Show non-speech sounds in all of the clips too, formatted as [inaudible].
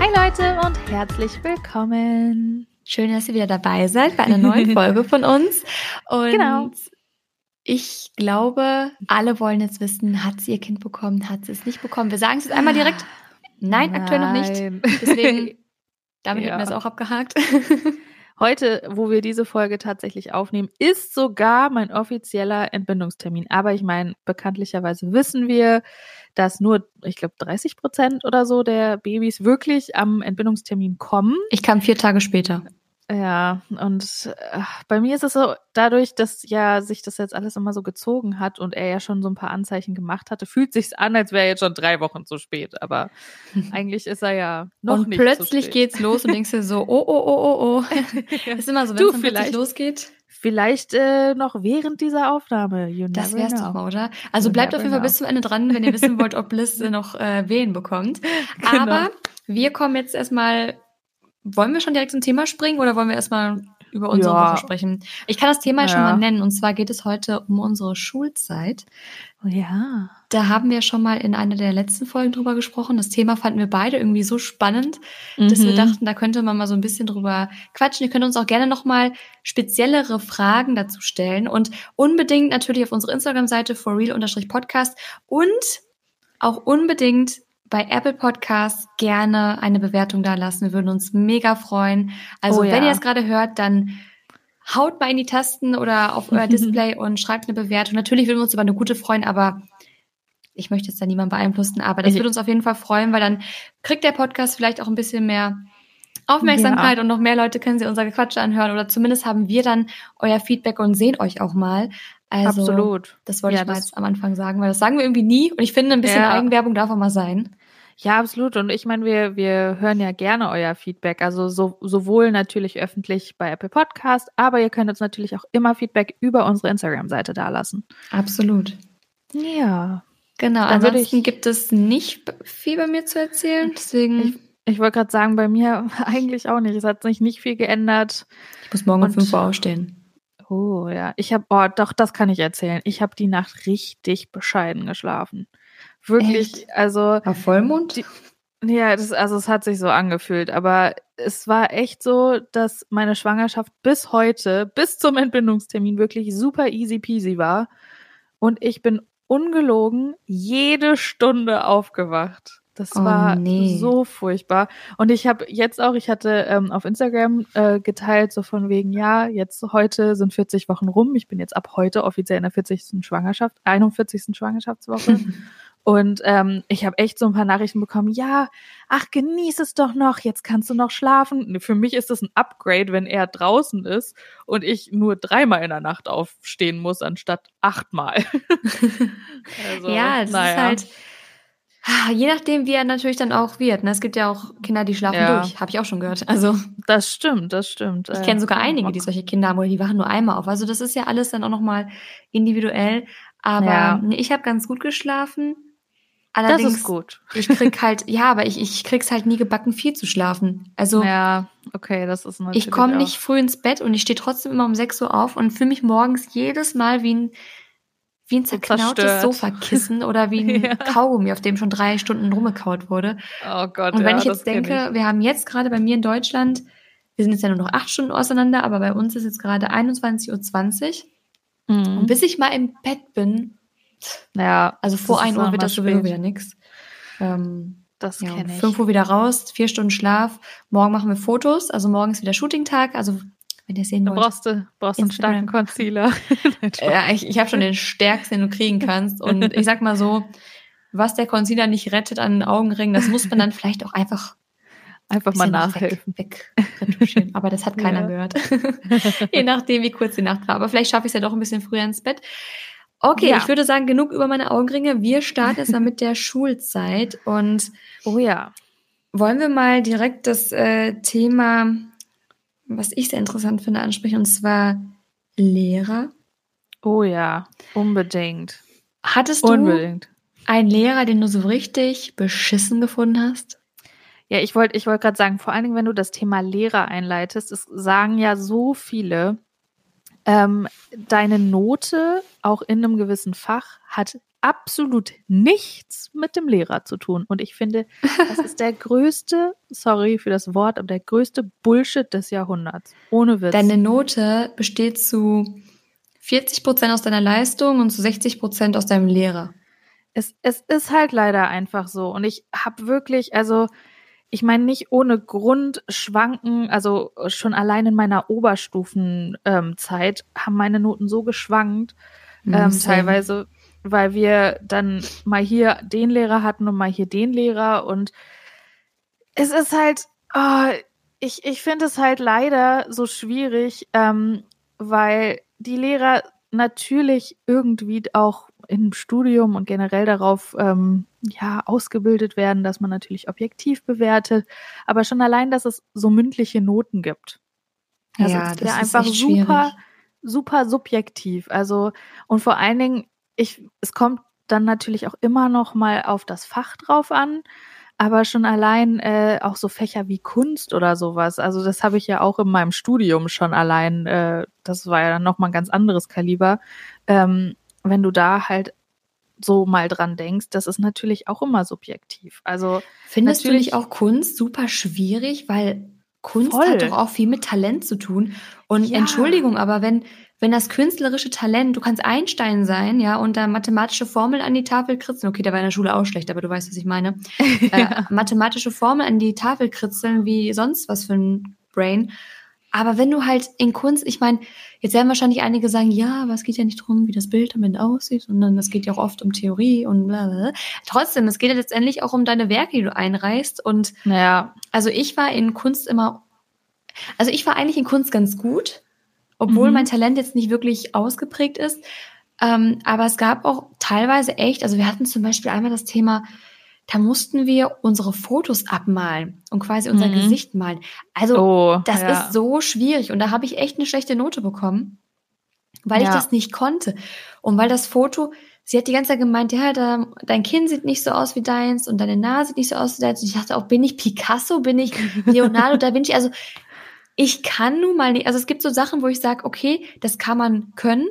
Hi Leute und herzlich willkommen. Schön, dass ihr wieder dabei seid bei einer neuen [laughs] Folge von uns. Und Genau. ich glaube, alle wollen jetzt wissen, hat sie ihr Kind bekommen, hat sie es nicht bekommen. Wir sagen es jetzt einmal direkt. Nein, aktuell noch nicht. Nein. Deswegen, [laughs] damit Ja. hätten wir es auch abgehakt. Heute, wo wir diese Folge tatsächlich aufnehmen, ist sogar mein offizieller Entbindungstermin. Aber ich meine, bekanntlicherweise wissen wir, dass nur, ich glaube, 30 Prozent oder so der Babys wirklich am Entbindungstermin kommen. Ich kam vier Tage später. Ja, und äh, bei mir ist es so, dadurch, dass ja sich das jetzt alles immer so gezogen hat und er ja schon so ein paar Anzeichen gemacht hatte, fühlt sich's an, als wäre er jetzt schon drei Wochen zu spät. Aber [laughs] eigentlich ist er ja noch und nicht. zu plötzlich geht's los und denkst dir so, [laughs] oh, oh, oh, oh, oh. [laughs] Ist immer so, wenn es plötzlich vielleicht- losgeht. Vielleicht äh, noch während dieser Aufnahme. You Das wär's know. doch mal, oder? Also You bleibt auf jeden Fall know. bis zum Ende dran, wenn ihr wissen wollt, ob Liz noch äh, Wehen bekommt. Genau. Aber wir kommen jetzt erstmal. Wollen wir schon direkt zum Thema springen oder wollen wir erstmal über unsere Ja. Woche sprechen? Ich kann das Thema schon Ja. mal nennen und zwar geht es heute um unsere Schulzeit. Oh, ja. Da haben wir schon mal in einer der letzten Folgen drüber gesprochen. Das Thema fanden wir beide irgendwie so spannend, dass wir Mhm. dachten, da könnte man mal so ein bisschen drüber quatschen. Ihr könnt uns auch gerne nochmal speziellere Fragen dazu stellen und unbedingt natürlich auf unsere Instagram-Seite for real-podcast und auch unbedingt bei Apple Podcasts gerne eine Bewertung da lassen. Wir würden uns mega freuen. Also Oh wenn ja. ihr es gerade hört, dann haut mal in die Tasten oder auf euer [laughs] Display und schreibt eine Bewertung. Natürlich würden wir uns über eine gute freuen, aber ich möchte jetzt da niemanden beeinflussen, aber das Ich- würde uns auf jeden Fall freuen, weil dann kriegt der Podcast vielleicht auch ein bisschen mehr Aufmerksamkeit und noch mehr Leute können sich unser Gequatsche anhören oder zumindest haben wir dann euer Feedback und sehen euch auch mal. Also, Absolut. Das wollte Ja, ich mal jetzt am Anfang sagen, weil das sagen wir irgendwie nie und ich finde, ein bisschen Ja. Eigenwerbung darf auch mal sein. Ja, absolut. Und ich meine, wir, wir hören ja gerne euer Feedback. Also so, sowohl natürlich öffentlich bei Apple Podcast, aber ihr könnt uns natürlich auch immer Feedback über unsere Instagram-Seite dalassen. Absolut. Ja. Genau, Dann ansonsten ich- gibt es nicht viel bei mir zu erzählen, deswegen Ich- Ich wollte gerade sagen, bei mir [laughs] eigentlich auch nicht. Es hat sich nicht viel geändert. ich muss morgen um und- 5 Uhr aufstehen. Oh ja, ich habe, oh doch, das kann ich erzählen. Ich habe die Nacht richtig bescheiden geschlafen. Wirklich, Echt? also War Vollmond? Die- Ja, das, also es hat sich so angefühlt, aber es war echt so, dass meine Schwangerschaft bis heute, bis zum Entbindungstermin wirklich super easy peasy war. Und ich bin ungelogen jede Stunde aufgewacht. Das Oh, war nee. so furchtbar. Und ich habe jetzt auch, ich hatte ähm, auf Instagram äh, geteilt, so von wegen, ja, jetzt heute sind 40 Wochen rum. Ich bin jetzt ab heute offiziell in der 40. Schwangerschaft, 41. Schwangerschaftswoche. [laughs] Und ähm, ich habe echt so ein paar Nachrichten bekommen, ja, ach, genieß es doch noch, jetzt kannst du noch schlafen. Für mich ist das ein Upgrade, wenn er draußen ist und ich nur dreimal in der Nacht aufstehen muss, anstatt achtmal. [laughs] [laughs] also, ja, das naja. ist halt, je nachdem, wie er natürlich dann auch wird. Ne? Es gibt ja auch Kinder, die schlafen Ja. durch, habe ich auch schon gehört. [laughs] Also Das stimmt, das stimmt. ich Äh, kenne sogar ja, einige, mal die solche Kinder haben oder die wachen nur einmal auf. Also das ist ja alles dann auch nochmal individuell. Aber Ja. nee, ich habe ganz gut geschlafen. Das Allerdings, ist gut. [laughs] ich krieg halt, ja, aber ich, ich krieg's halt nie gebacken, viel zu schlafen. Also Ja, okay, das ist natürlich ich komme nicht früh ins Bett und ich stehe trotzdem immer um 6 Uhr auf und fühle mich morgens jedes Mal wie ein, wie ein zerknautes. Sofakissen oder wie [laughs] ein Ja. Kaugummi, auf dem schon drei Stunden rumgekaut wurde. Oh Gott, Und wenn ja, ich jetzt denke, wir haben jetzt gerade bei mir in Deutschland, wir sind jetzt ja nur noch acht Stunden auseinander, aber bei uns ist jetzt gerade 21.20 Uhr. Mhm. Und bis ich mal im Bett bin, ja, also vor Das ist 1 Uhr wird das sowieso wieder nix. Ähm, das ja, um kenne ich. 5 Uhr wieder raus, vier Stunden Schlaf. Morgen machen wir Fotos, also morgen ist wieder Shooting-Tag. Also, wenn ihr sehen Du wollt. brauchst, du brauchst einen Instagram. starken Concealer. [laughs] Ja, ich, ich habe schon den stärksten, den du kriegen kannst. Und ich sag mal so, was der Concealer nicht rettet an den Augenringen, das muss man dann vielleicht auch einfach Einfach mal nachhelfen. Weg, weg. Aber das hat [laughs] keiner Ja. gehört. [laughs] Je nachdem, wie kurz die Nacht war. Aber vielleicht schaffe ich es ja doch ein bisschen früher ins Bett. Okay, Ja. ich würde sagen, genug über meine Augenringe. Wir starten jetzt mal mit der Schulzeit. Und Oh ja. wollen wir mal direkt das äh, Thema, was ich sehr interessant finde, ansprechen, und zwar Lehrer. Oh ja. Unbedingt. Hattest du Unbedingt. einen Lehrer, den du so richtig beschissen gefunden hast? Ja, ich wollte ich wollte gerade sagen, vor allen Dingen, wenn du das Thema Lehrer einleitest, es sagen ja so viele, ähm, deine Note auch in einem gewissen Fach hat absolut nichts mit dem Lehrer zu tun. Und ich finde, das ist der [laughs] größte, sorry für das Wort, aber der größte Bullshit des Jahrhunderts. Ohne Witz. Deine Note besteht zu 40 Prozent aus deiner Leistung und zu 60 Prozent aus deinem Lehrer. Es, es ist halt leider einfach so. Und ich habe wirklich, also ich meine nicht ohne Grund schwanken, also schon allein in meiner Oberstufenzeit ähm, haben meine Noten so geschwankt, ähm, teilweise, weil wir dann mal hier den Lehrer hatten und mal hier den Lehrer und es ist halt, oh, ich, ich finde es halt leider so schwierig, ähm, weil die Lehrer natürlich irgendwie auch im Studium und generell darauf ähm, ja ausgebildet werden, dass man natürlich objektiv bewertet, aber schon allein, dass es so mündliche Noten gibt. Also ja, das ist ja einfach super, super subjektiv. Also und vor allen Dingen, ich, es kommt dann natürlich auch immer noch mal auf das Fach drauf an aber schon allein äh, auch so Fächer wie Kunst oder sowas. Also das habe ich ja auch in meinem Studium schon allein. Äh, das war ja dann noch mal ein ganz anderes Kaliber. Ähm, wenn du da halt so mal dran denkst, das ist natürlich auch immer subjektiv. Also findest du nicht auch Kunst super schwierig, weil Kunst voll. hat doch auch viel mit Talent zu tun. Und ja. Entschuldigung, aber wenn wenn das künstlerische Talent, du kannst Einstein sein, ja, und da mathematische Formeln an die Tafel kritzeln, okay, der war in der Schule auch schlecht, aber du weißt, was ich meine, [laughs] äh, ja. äh, mathematische Formeln an die Tafel kritzeln, wie sonst was für ein Brain. Aber wenn du halt in Kunst, ich meine, jetzt werden wahrscheinlich einige sagen, ja, aber es geht ja nicht darum, wie das Bild am Ende aussieht, sondern es geht ja auch oft um Theorie und bla, bla. Trotzdem, es geht ja letztendlich auch um deine Werke, die du einreißt. Und naja, also ich war in Kunst immer, also ich war eigentlich in Kunst ganz gut, obwohl mhm. mein Talent jetzt nicht wirklich ausgeprägt ist. Ähm, aber es gab auch teilweise echt, also wir hatten zum Beispiel einmal das Thema, da mussten wir unsere Fotos abmalen und quasi unser mhm. Gesicht malen. Also oh, das ja. ist so schwierig und da habe ich echt eine schlechte Note bekommen, weil ja. ich das nicht konnte und weil das Foto, sie hat die ganze Zeit gemeint, ja, da, dein Kinn sieht nicht so aus wie deins und deine Nase sieht nicht so aus wie deins. Und ich dachte auch, bin ich Picasso, bin ich [laughs] Leonardo da Vinci? Also ich kann nun mal nicht, also es gibt so Sachen, wo ich sage, okay, das kann man können,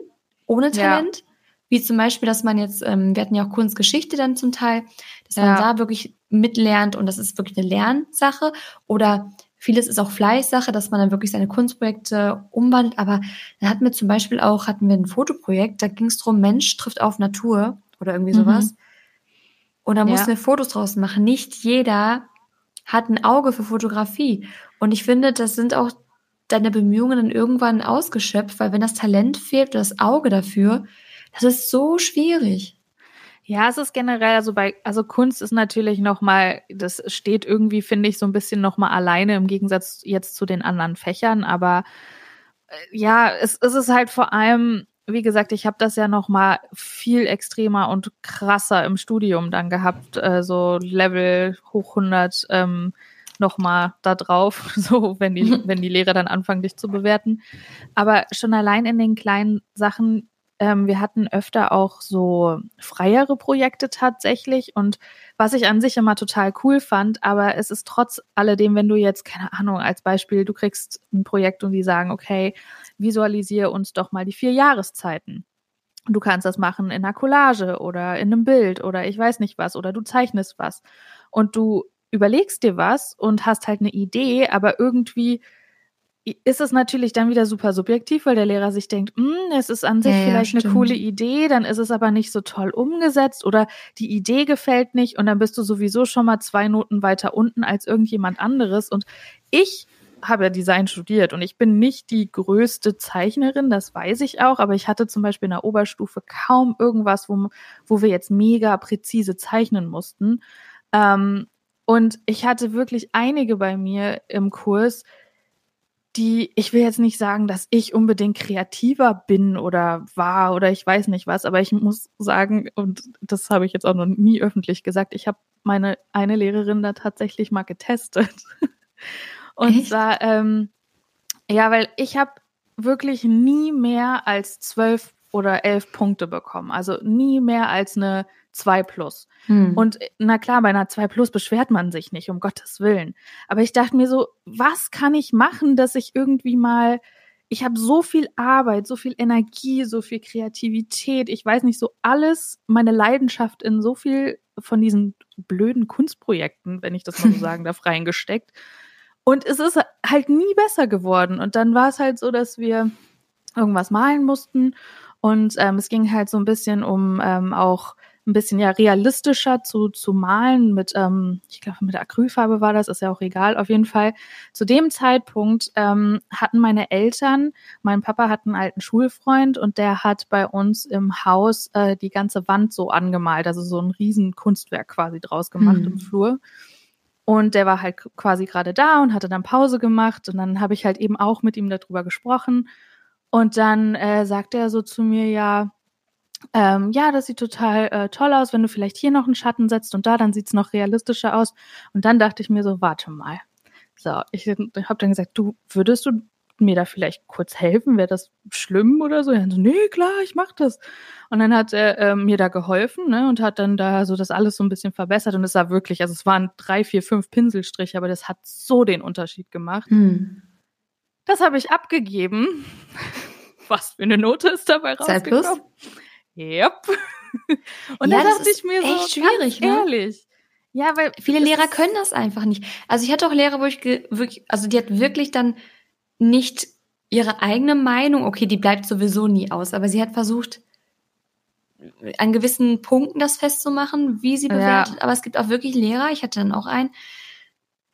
ohne Talent. Ja. Wie zum Beispiel, dass man jetzt, ähm, wir hatten ja auch Kunstgeschichte dann zum Teil, dass ja. man da wirklich mitlernt und das ist wirklich eine Lernsache. Oder vieles ist auch Fleißsache, dass man dann wirklich seine Kunstprojekte umwandelt. Aber dann hatten wir zum Beispiel auch, hatten wir ein Fotoprojekt, da ging es darum, Mensch trifft auf Natur oder irgendwie mhm. sowas. Mhm. Und da mussten ja. wir Fotos draus machen. Nicht jeder hat ein Auge für Fotografie. Und ich finde, das sind auch deine Bemühungen dann irgendwann ausgeschöpft, weil wenn das Talent fehlt das Auge dafür, das ist so schwierig. Ja, es ist generell, also bei, also Kunst ist natürlich nochmal, das steht irgendwie, finde ich, so ein bisschen nochmal alleine im Gegensatz jetzt zu den anderen Fächern, aber äh, ja, es, es ist halt vor allem, wie gesagt, ich habe das ja noch mal viel extremer und krasser im Studium dann gehabt, äh, so Level hoch 100 ähm, noch mal da drauf, [laughs] so wenn die wenn die Lehrer dann anfangen dich zu bewerten. Aber schon allein in den kleinen Sachen, ähm, wir hatten öfter auch so freiere Projekte tatsächlich und was ich an sich immer total cool fand, aber es ist trotz alledem, wenn du jetzt keine Ahnung als Beispiel, du kriegst ein Projekt und die sagen, okay visualisiere uns doch mal die vier Jahreszeiten. Du kannst das machen in einer Collage oder in einem Bild oder ich weiß nicht was oder du zeichnest was und du überlegst dir was und hast halt eine Idee, aber irgendwie ist es natürlich dann wieder super subjektiv, weil der Lehrer sich denkt, hm, es ist an sich ja, vielleicht ja, eine coole Idee, dann ist es aber nicht so toll umgesetzt oder die Idee gefällt nicht und dann bist du sowieso schon mal zwei Noten weiter unten als irgendjemand anderes und ich habe ja Design studiert und ich bin nicht die größte Zeichnerin, das weiß ich auch, aber ich hatte zum Beispiel in der Oberstufe kaum irgendwas, wo, wo wir jetzt mega präzise zeichnen mussten. Ähm, und ich hatte wirklich einige bei mir im Kurs, die, ich will jetzt nicht sagen, dass ich unbedingt kreativer bin oder war oder ich weiß nicht was, aber ich muss sagen, und das habe ich jetzt auch noch nie öffentlich gesagt, ich habe meine eine Lehrerin da tatsächlich mal getestet. [laughs] Und Echt? zwar, ähm, ja, weil ich habe wirklich nie mehr als zwölf oder elf Punkte bekommen. Also nie mehr als eine 2 plus. Hm. Und na klar, bei einer 2 plus beschwert man sich nicht, um Gottes Willen. Aber ich dachte mir so, was kann ich machen, dass ich irgendwie mal ich habe so viel Arbeit, so viel Energie, so viel Kreativität, ich weiß nicht, so alles, meine Leidenschaft in so viel von diesen blöden Kunstprojekten, wenn ich das mal so [laughs] sagen darf, reingesteckt. Und es ist halt nie besser geworden. Und dann war es halt so, dass wir irgendwas malen mussten. Und ähm, es ging halt so ein bisschen um ähm, auch ein bisschen ja realistischer zu, zu malen mit, ähm, ich glaube, mit Acrylfarbe war das, ist ja auch egal. Auf jeden Fall, zu dem Zeitpunkt ähm, hatten meine Eltern, mein Papa hat einen alten Schulfreund und der hat bei uns im Haus äh, die ganze Wand so angemalt, also so ein riesen Kunstwerk quasi draus gemacht mhm. im Flur. Und der war halt quasi gerade da und hatte dann Pause gemacht und dann habe ich halt eben auch mit ihm darüber gesprochen. Und dann äh, sagte er so zu mir, ja, ähm, ja, das sieht total äh, toll aus, wenn du vielleicht hier noch einen Schatten setzt und da, dann sieht's noch realistischer aus. Und dann dachte ich mir so, warte mal. So, ich habe dann gesagt, du, würdest du mir da vielleicht kurz helfen? Wäre das schlimm oder so? Er so, nee, klar, ich mach das. Und dann hat er äh, mir da geholfen ne, und hat dann da so das alles so ein bisschen verbessert. Und es sah wirklich, also es waren drei, vier, fünf Pinselstriche, aber das hat so den Unterschied gemacht. Hm. Das habe ich abgegeben. Was für eine Note ist dabei rausgekommen? Yep. [laughs] Und ja, da dachte ich mir so, echt schwierig, ne? ehrlich. Ja, weil viele Lehrer können das einfach nicht. Also ich hatte auch Lehrer, wo ich wirklich, also die hat wirklich dann nicht ihre eigene Meinung, okay, die bleibt sowieso nie aus, aber sie hat versucht, an gewissen Punkten das festzumachen, wie sie bewertet. Ja. Aber es gibt auch wirklich Lehrer, ich hatte dann auch einen,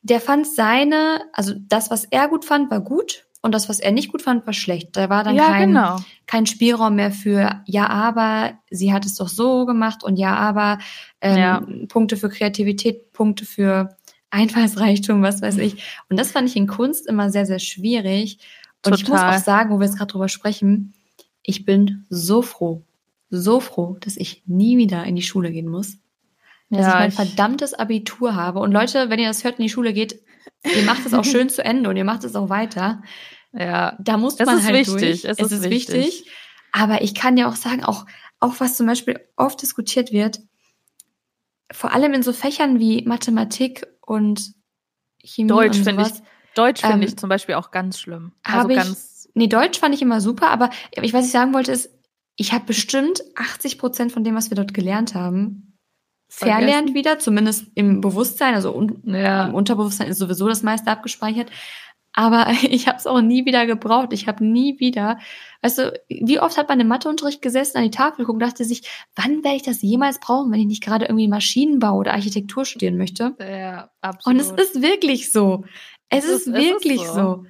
der fand seine, also das, was er gut fand, war gut und das, was er nicht gut fand, war schlecht. Da war dann ja, kein, genau. kein Spielraum mehr für, ja, aber sie hat es doch so gemacht und ja, aber ähm, ja. Punkte für Kreativität, Punkte für Einfallsreichtum, was weiß ich. Und das fand ich in Kunst immer sehr, sehr schwierig. Und Total. ich muss auch sagen, wo wir jetzt gerade drüber sprechen, ich bin so froh, so froh, dass ich nie wieder in die Schule gehen muss. Dass ja, ich mein verdammtes Abitur habe. Und Leute, wenn ihr das hört, in die Schule geht, ihr macht es auch [laughs] schön zu Ende und ihr macht es auch weiter. Ja, da muss man es halt wichtig. durch. Es, es ist, ist wichtig. wichtig. Aber ich kann ja auch sagen, auch, auch was zum Beispiel oft diskutiert wird, vor allem in so Fächern wie Mathematik und Chemie Deutsch finde ich, Deutsch finde ähm, ich zum Beispiel auch ganz schlimm. Also ich, ganz. Nee, Deutsch fand ich immer super, aber ich, was ich sagen wollte ist, ich habe bestimmt 80 Prozent von dem, was wir dort gelernt haben, verlernt wieder, zumindest im Bewusstsein, also un ja. im Unterbewusstsein ist sowieso das meiste abgespeichert. Aber [laughs] ich habe es auch nie wieder gebraucht. Ich habe nie wieder, weißt du, wie oft hat man im Matheunterricht gesessen, an die Tafel geguckt, dachte sich, wann werde ich das jemals brauchen, wenn ich nicht gerade irgendwie Maschinenbau oder Architektur studieren möchte? Ja, absolut. Und es ist wirklich so. Es, es ist, ist, wirklich ist so. so.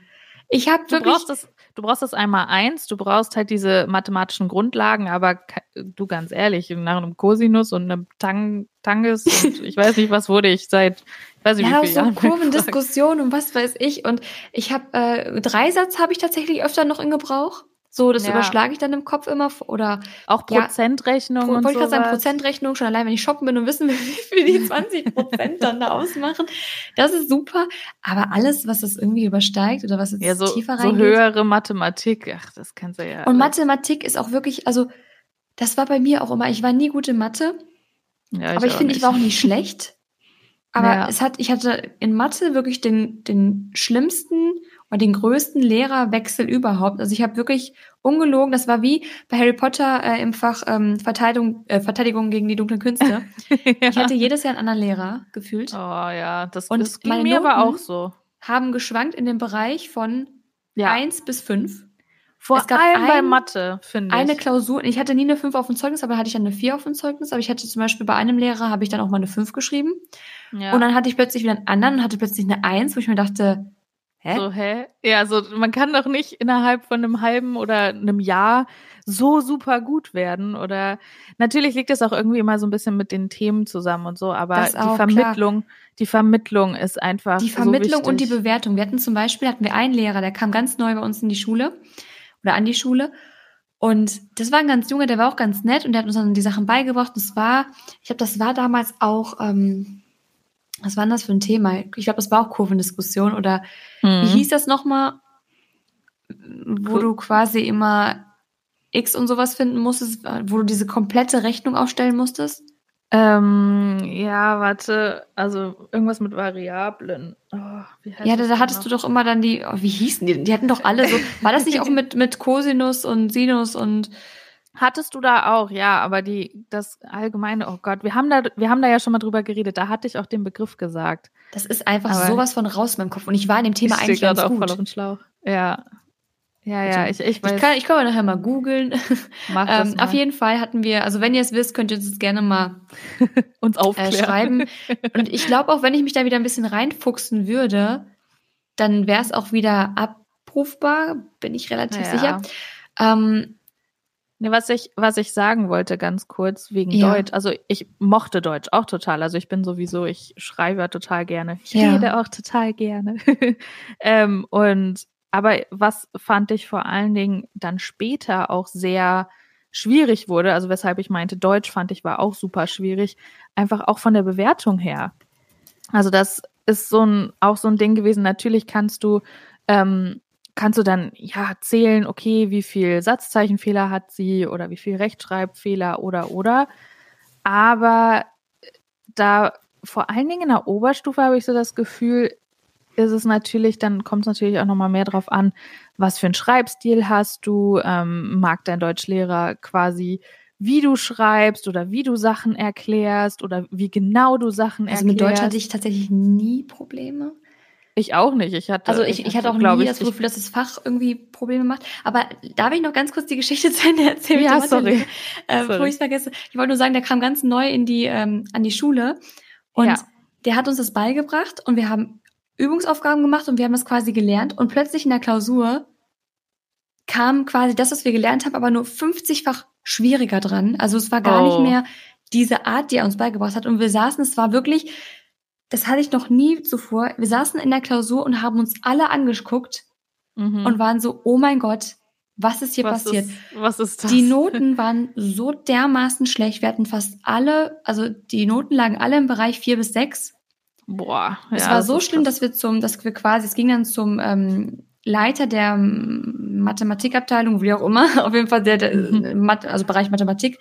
Ich habe wirklich. Brauchst das, du brauchst das einmal eins, du brauchst halt diese mathematischen Grundlagen, aber du ganz ehrlich, nach einem Cosinus und einem Tang, Tanges und [laughs] ich weiß nicht, was wurde ich seit, ich weiß nicht, ja, wie viele so Jahren. Kurvendiskussion und was weiß ich. Und ich habe äh, Dreisatz habe ich tatsächlich öfter noch in Gebrauch. So, das ja. überschlage ich dann im Kopf immer oder auch Prozentrechnung ja, und wollte ich gerade sagen Prozentrechnung schon allein wenn ich shoppen bin und wissen will, [laughs] wie viel die 20 Prozent dann da ausmachen, das ist super. Aber alles, was das irgendwie übersteigt oder was jetzt ja, so, tiefer reingeht, so höhere Mathematik, ach, das kannst du ja. Und Mathematik ist auch wirklich, also das war bei mir auch immer. Ich war nie gut in Mathe, ja, ich aber ich finde, ich war auch nicht schlecht. [laughs] Aber ja. es hat, ich hatte in Mathe wirklich den den schlimmsten und den größten Lehrerwechsel überhaupt. Also ich habe wirklich ungelogen, das war wie bei Harry Potter äh, im Fach ähm, Verteidigung, äh, Verteidigung gegen die dunklen Künste. [laughs] ja. Ich hatte jedes Jahr einen anderen Lehrer gefühlt. Oh ja, das, und das ging mir aber auch so. Haben geschwankt in dem Bereich von ja. eins bis fünf. Vor es gab allem ein, bei Mathe, finde ich. Eine Klausur, ich hatte nie eine 5 auf dem Zeugnis, aber hatte ich dann eine 4 auf dem Zeugnis. Aber ich hatte zum Beispiel bei einem Lehrer, habe ich dann auch mal eine 5 geschrieben. Ja. Und dann hatte ich plötzlich wieder einen anderen und hatte plötzlich eine 1, wo ich mir dachte, Hä? So, hä? Ja, so, man kann doch nicht innerhalb von einem halben oder einem Jahr so super gut werden. Oder natürlich liegt das auch irgendwie immer so ein bisschen mit den Themen zusammen und so, aber die Vermittlung, klar. die Vermittlung ist einfach. Die Vermittlung so und die Bewertung. Wir hatten zum Beispiel, hatten wir einen Lehrer, der kam ganz neu bei uns in die Schule oder an die Schule. Und das war ein ganz junger, der war auch ganz nett und der hat uns dann die Sachen beigebracht. Das war, ich glaube, das war damals auch, ähm, was war denn das für ein Thema? Ich glaube, das war auch Kurvendiskussion oder mhm. wie hieß das nochmal, wo du quasi immer X und sowas finden musstest, wo du diese komplette Rechnung aufstellen musstest? Ähm, ja, warte, also irgendwas mit Variablen. Oh, ja, da, da hattest noch? du doch immer dann die, oh, wie hießen die? Die hatten doch alle so, war das nicht auch mit, mit Cosinus und Sinus und Hattest du da auch, ja, aber die, das allgemeine, oh Gott, wir haben da, wir haben da ja schon mal drüber geredet, da hatte ich auch den Begriff gesagt. Das ist einfach aber sowas von raus in meinem Kopf und ich war in dem Thema ich eigentlich ganz auch gut. voll auf den Schlauch. Ja. Ja, ja, ich, ich weiß. Ich kann, ich kann nachher mal googeln. Mach [laughs] das ähm, mal. Auf jeden Fall hatten wir, also wenn ihr es wisst, könnt ihr es gerne mal [laughs] uns aufklären. Äh, schreiben. [laughs] Und ich glaube auch, wenn ich mich da wieder ein bisschen reinfuchsen würde, dann wäre es auch wieder abrufbar, bin ich relativ ja. sicher. Ähm, Nee, was ich, was ich sagen wollte, ganz kurz, wegen ja. Deutsch. Also ich mochte Deutsch auch total. Also ich bin sowieso, ich schreibe total gerne. Ich ja. rede auch total gerne. [laughs] ähm, und aber was fand ich vor allen Dingen dann später auch sehr schwierig wurde, also weshalb ich meinte, Deutsch fand ich war auch super schwierig, einfach auch von der Bewertung her. Also das ist so ein, auch so ein Ding gewesen. Natürlich kannst du ähm, kannst du dann ja zählen, okay, wie viel Satzzeichenfehler hat sie oder wie viel Rechtschreibfehler oder oder. Aber da vor allen Dingen in der Oberstufe habe ich so das Gefühl, ist es natürlich, dann kommt es natürlich auch nochmal mehr drauf an, was für einen Schreibstil hast du, ähm, mag dein Deutschlehrer quasi, wie du schreibst oder wie du Sachen erklärst oder wie genau du Sachen also erklärst. Also mit Deutsch hatte ich tatsächlich nie Probleme. Ich auch nicht. Ich hatte, also ich, ich hatte auch nie das Gefühl, dass das Fach irgendwie Probleme macht. Aber darf ich noch ganz kurz die Geschichte zu Ende erzählen? Ja, sorry. Äh, sorry. Bevor ich vergesse. Ich wollte nur sagen, der kam ganz neu in die, ähm, an die Schule und ja. der hat uns das beigebracht und wir haben Übungsaufgaben gemacht und wir haben das quasi gelernt und plötzlich in der Klausur kam quasi das, was wir gelernt haben, aber nur 50-fach schwieriger dran. Also es war gar oh. nicht mehr diese Art, die er uns beigebracht hat und wir saßen, es war wirklich das hatte ich noch nie zuvor. Wir saßen in der Klausur und haben uns alle angeguckt mhm. und waren so, oh mein Gott, was ist hier was passiert? Ist, was ist das? Die Noten waren so dermaßen schlecht. Wir hatten fast alle, also die Noten lagen alle im Bereich vier bis sechs. Boah. Ja, es war so schlimm, krass. dass wir zum, dass wir quasi, es ging dann zum ähm, Leiter der Mathematikabteilung, wie auch immer, [laughs] auf jeden Fall der, der mhm. also Bereich Mathematik.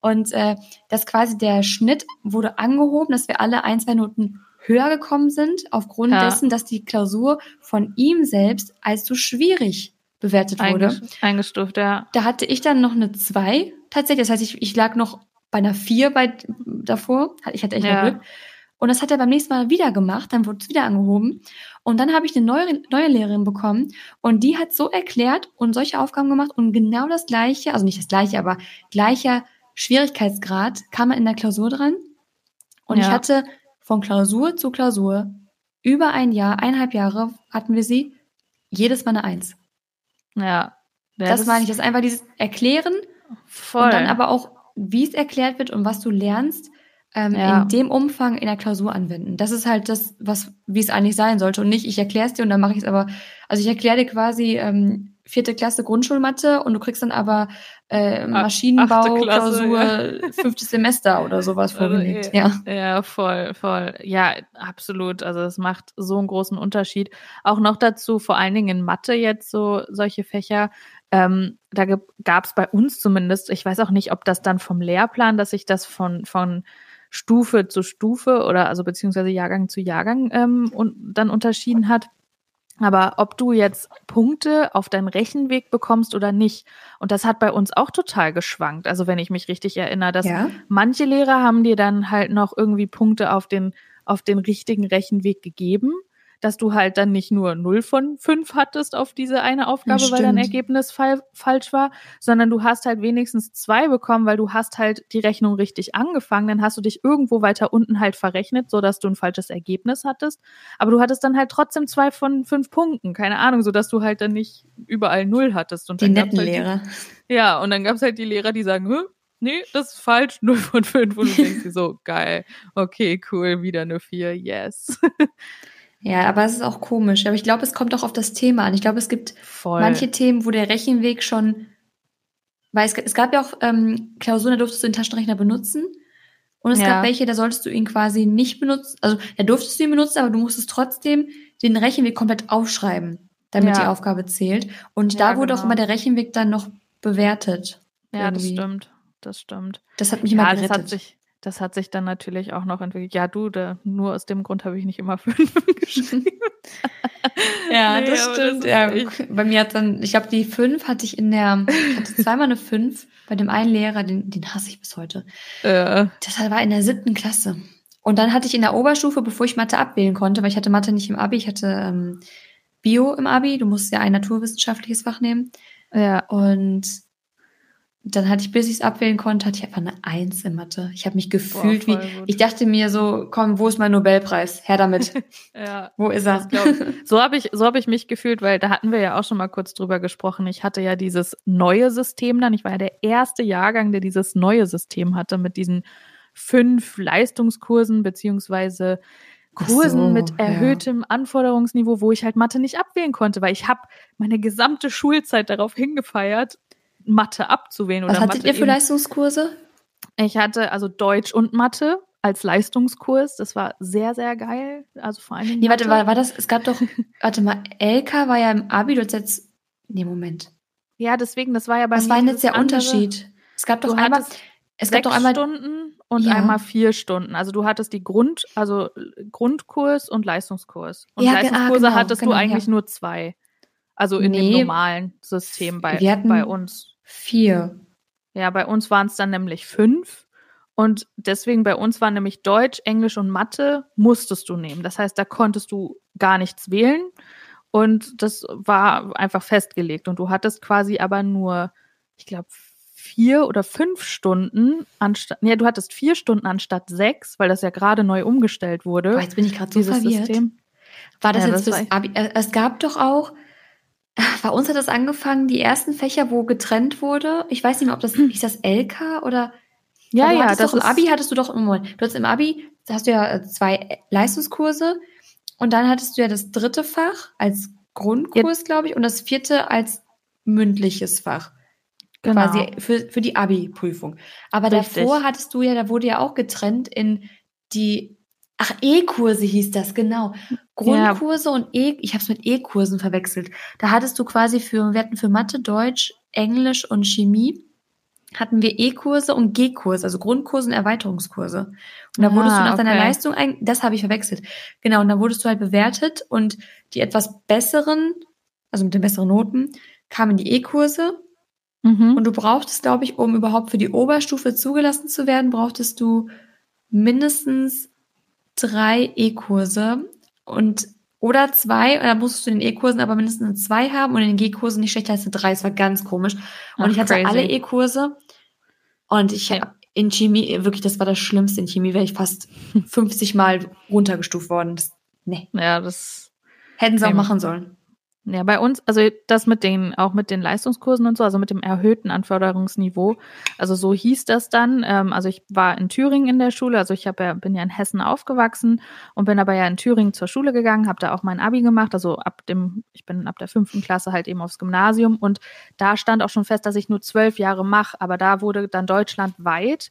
Und äh, das quasi der Schnitt wurde angehoben, dass wir alle ein, zwei Noten höher gekommen sind, aufgrund ja. dessen, dass die Klausur von ihm selbst als zu schwierig bewertet wurde. Eingestuft, ja. Da hatte ich dann noch eine 2 tatsächlich. Das heißt, ich, ich lag noch bei einer 4 bei, davor. Ich hatte echt ja. Glück. Und das hat er beim nächsten Mal wieder gemacht, dann wurde es wieder angehoben. Und dann habe ich eine neue, neue Lehrerin bekommen und die hat so erklärt und solche Aufgaben gemacht und genau das gleiche, also nicht das gleiche, aber gleicher Schwierigkeitsgrad kam in der Klausur dran. Und ja. ich hatte von Klausur zu Klausur, über ein Jahr, eineinhalb Jahre hatten wir sie, jedes Mal eine Eins. Ja. das, das meine ich, das ist einfach dieses Erklären voll. und dann aber auch, wie es erklärt wird und was du lernst, ähm, ja. in dem Umfang in der Klausur anwenden. Das ist halt das, was, wie es eigentlich sein sollte und nicht, ich erkläre es dir und dann mache ich es aber, also ich erkläre dir quasi ähm, vierte Klasse Grundschulmathe und du kriegst dann aber äh, Maschinenbau, Klausur, ja. [laughs] fünftes Semester oder sowas also, vorgelegt. Ja. ja, voll, voll. Ja, absolut. Also es macht so einen großen Unterschied. Auch noch dazu, vor allen Dingen in Mathe jetzt so solche Fächer. Ähm, da gab es bei uns zumindest, ich weiß auch nicht, ob das dann vom Lehrplan, dass sich das von, von Stufe zu Stufe oder also beziehungsweise Jahrgang zu Jahrgang ähm, und dann unterschieden hat. Aber ob du jetzt Punkte auf deinen Rechenweg bekommst oder nicht. Und das hat bei uns auch total geschwankt. Also wenn ich mich richtig erinnere, dass ja. manche Lehrer haben dir dann halt noch irgendwie Punkte auf den, auf den richtigen Rechenweg gegeben dass du halt dann nicht nur 0 von 5 hattest auf diese eine Aufgabe, ja, weil dein Ergebnis fall, falsch war, sondern du hast halt wenigstens zwei bekommen, weil du hast halt die Rechnung richtig angefangen, dann hast du dich irgendwo weiter unten halt verrechnet, so dass du ein falsches Ergebnis hattest, aber du hattest dann halt trotzdem zwei von fünf Punkten, keine Ahnung, so dass du halt dann nicht überall null hattest. Und die netten halt Lehrer. Die, ja, und dann gab's halt die Lehrer, die sagen, Hö? nee, das ist falsch, [laughs] 0 von 5. Und du [laughs] denkst dir so, geil, okay, cool, wieder eine 4, yes. [laughs] Ja, aber es ist auch komisch. Aber ich glaube, es kommt auch auf das Thema an. Ich glaube, es gibt Voll. manche Themen, wo der Rechenweg schon, weil es, es gab ja auch ähm, Klausuren, da durftest du den Taschenrechner benutzen. Und es ja. gab welche, da solltest du ihn quasi nicht benutzen. Also da durftest du ihn benutzen, aber du musstest trotzdem den Rechenweg komplett aufschreiben, damit ja. die Aufgabe zählt. Und ja, da wurde genau. auch immer der Rechenweg dann noch bewertet. Ja, irgendwie. das stimmt. Das stimmt. Das hat mich immer gerettet. Das hat sich, dann natürlich auch noch entwickelt. Ja, du, da, nur aus dem Grund habe ich nicht immer [laughs] fünf geschrieben. [laughs] ja, nee, das stimmt. Das ja, bei mir hat dann, ich glaube, die fünf hatte ich in der, ich hatte zweimal eine fünf bei dem einen Lehrer, den, den hasse ich bis heute. Äh. Das war in der siebten Klasse. Und dann hatte ich in der Oberstufe, bevor ich Mathe abwählen konnte, weil ich hatte Mathe nicht im Abi, ich hatte ähm, Bio im Abi, du musst ja ein naturwissenschaftliches Fach nehmen. Ja. Und dann hatte ich, bis ich es abwählen konnte, hatte ich einfach eine Eins in Mathe. Ich habe mich gefühlt Boah, wie, gut. ich dachte mir so, komm, wo ist mein Nobelpreis? Her damit. [laughs] ja, wo ist er? [laughs] so habe ich, so habe ich mich gefühlt, weil da hatten wir ja auch schon mal kurz drüber gesprochen. Ich hatte ja dieses neue System dann. Ich war ja der erste Jahrgang, der dieses neue System hatte mit diesen fünf Leistungskursen beziehungsweise Kursen so, mit erhöhtem ja. Anforderungsniveau, wo ich halt Mathe nicht abwählen konnte, weil ich habe meine gesamte Schulzeit darauf hingefeiert, Mathe abzuwählen. Was hattet Mathe ihr für Leistungskurse? Ich hatte also Deutsch und Mathe als Leistungskurs. Das war sehr, sehr geil. Also vor allem. Nee, warte, war, war das, es gab doch, warte mal, LK war ja im Abi, du hast jetzt, nee, Moment. Ja, deswegen, das war ja bei Was war jetzt der andere, Unterschied? Es gab doch einmal, es gab doch einmal Stunden und ja. einmal vier Stunden. Also du hattest die Grund, also Grundkurs und Leistungskurs. Und ja, ah, Leistungskurse genau, hattest genau, du eigentlich ja. nur zwei. Also in nee, dem normalen System bei, bei uns. Vier. Ja, bei uns waren es dann nämlich fünf. Und deswegen bei uns war nämlich Deutsch, Englisch und Mathe musstest du nehmen. Das heißt, da konntest du gar nichts wählen. Und das war einfach festgelegt. Und du hattest quasi aber nur, ich glaube, vier oder fünf Stunden anstatt, ja, du hattest vier Stunden anstatt sechs, weil das ja gerade neu umgestellt wurde. Boah, jetzt bin ich gerade so verwirrt. System. War das ja, jetzt das fürs Abi? Äh, es gab doch auch, bei uns hat das angefangen, die ersten Fächer, wo getrennt wurde. Ich weiß nicht mehr, ob das, hieß das LK oder? Ja, ja, das im Abi hattest du doch, Moment, du hast im Abi, da hast du ja äh, zwei Leistungskurse und dann hattest du ja das dritte Fach als Grundkurs, glaube ich, und das vierte als mündliches Fach. Genau. Quasi für, für die Abi-Prüfung. Aber Richtig. davor hattest du ja, da wurde ja auch getrennt in die Ach, E-Kurse hieß das, genau. Grundkurse ja. und E, ich habe es mit E-Kursen verwechselt. Da hattest du quasi für, wir hatten für Mathe, Deutsch, Englisch und Chemie, hatten wir E-Kurse und G-Kurse, also Grundkurse und Erweiterungskurse. Und da wurdest ah, du nach okay. deiner Leistung, ein, das habe ich verwechselt. Genau, und da wurdest du halt bewertet und die etwas besseren, also mit den besseren Noten, kamen die E-Kurse. Mhm. Und du brauchtest, glaube ich, um überhaupt für die Oberstufe zugelassen zu werden, brauchtest du mindestens drei E-Kurse und oder zwei, da musstest du in den E-Kursen aber mindestens zwei haben und in den G-Kursen nicht schlechter als eine drei. Es war ganz komisch. Und Ach, ich hatte crazy. alle E-Kurse und ich ja. in Chemie, wirklich, das war das Schlimmste. In Chemie wäre ich fast [laughs] 50 Mal runtergestuft worden. Das, nee. Ja, das hätten sie auch machen sollen. Ja, bei uns, also das mit den, auch mit den Leistungskursen und so, also mit dem erhöhten Anforderungsniveau. Also so hieß das dann. Ähm, also ich war in Thüringen in der Schule, also ich hab ja, bin ja in Hessen aufgewachsen und bin aber ja in Thüringen zur Schule gegangen, habe da auch mein Abi gemacht. Also ab dem, ich bin ab der fünften Klasse halt eben aufs Gymnasium und da stand auch schon fest, dass ich nur zwölf Jahre mache, aber da wurde dann deutschlandweit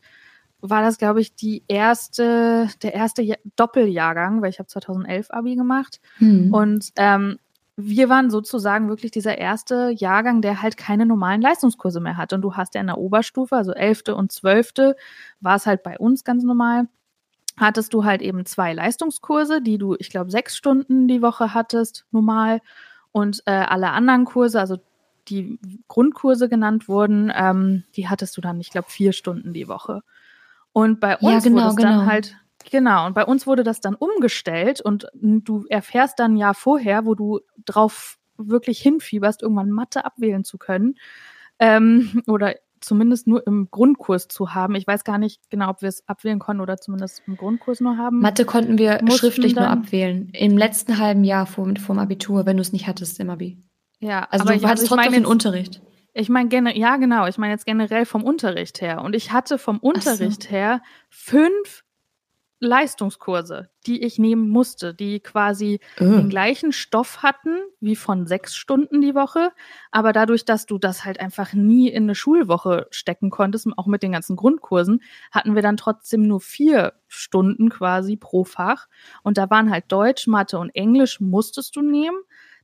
war das, glaube ich, die erste, der erste Doppeljahrgang, weil ich habe 2011 Abi gemacht. Hm. Und ähm, wir waren sozusagen wirklich dieser erste Jahrgang, der halt keine normalen Leistungskurse mehr hat. Und du hast ja in der Oberstufe, also elfte und zwölfte, war es halt bei uns ganz normal, hattest du halt eben zwei Leistungskurse, die du, ich glaube, sechs Stunden die Woche hattest, normal. Und äh, alle anderen Kurse, also die Grundkurse genannt wurden, ähm, die hattest du dann, ich glaube, vier Stunden die Woche. Und bei uns ja, genau, wurde es genau. dann halt Genau, und bei uns wurde das dann umgestellt und du erfährst dann ja vorher, wo du drauf wirklich hinfieberst, irgendwann Mathe abwählen zu können. Ähm, [laughs] oder zumindest nur im Grundkurs zu haben. Ich weiß gar nicht genau, ob wir es abwählen konnten oder zumindest im Grundkurs nur haben. Mathe konnten wir schriftlich nur abwählen. Im letzten halben Jahr vor, vor dem Abitur, wenn du es nicht hattest im Abi. Ja, also aber du hattest trotzdem den Unterricht. Ich meine, ja, genau. Ich meine jetzt generell vom Unterricht her. Und ich hatte vom Unterricht so. her fünf Leistungskurse, die ich nehmen musste, die quasi oh. den gleichen Stoff hatten wie von sechs Stunden die Woche, aber dadurch, dass du das halt einfach nie in eine Schulwoche stecken konntest, auch mit den ganzen Grundkursen, hatten wir dann trotzdem nur vier Stunden quasi pro Fach und da waren halt Deutsch, Mathe und Englisch musstest du nehmen.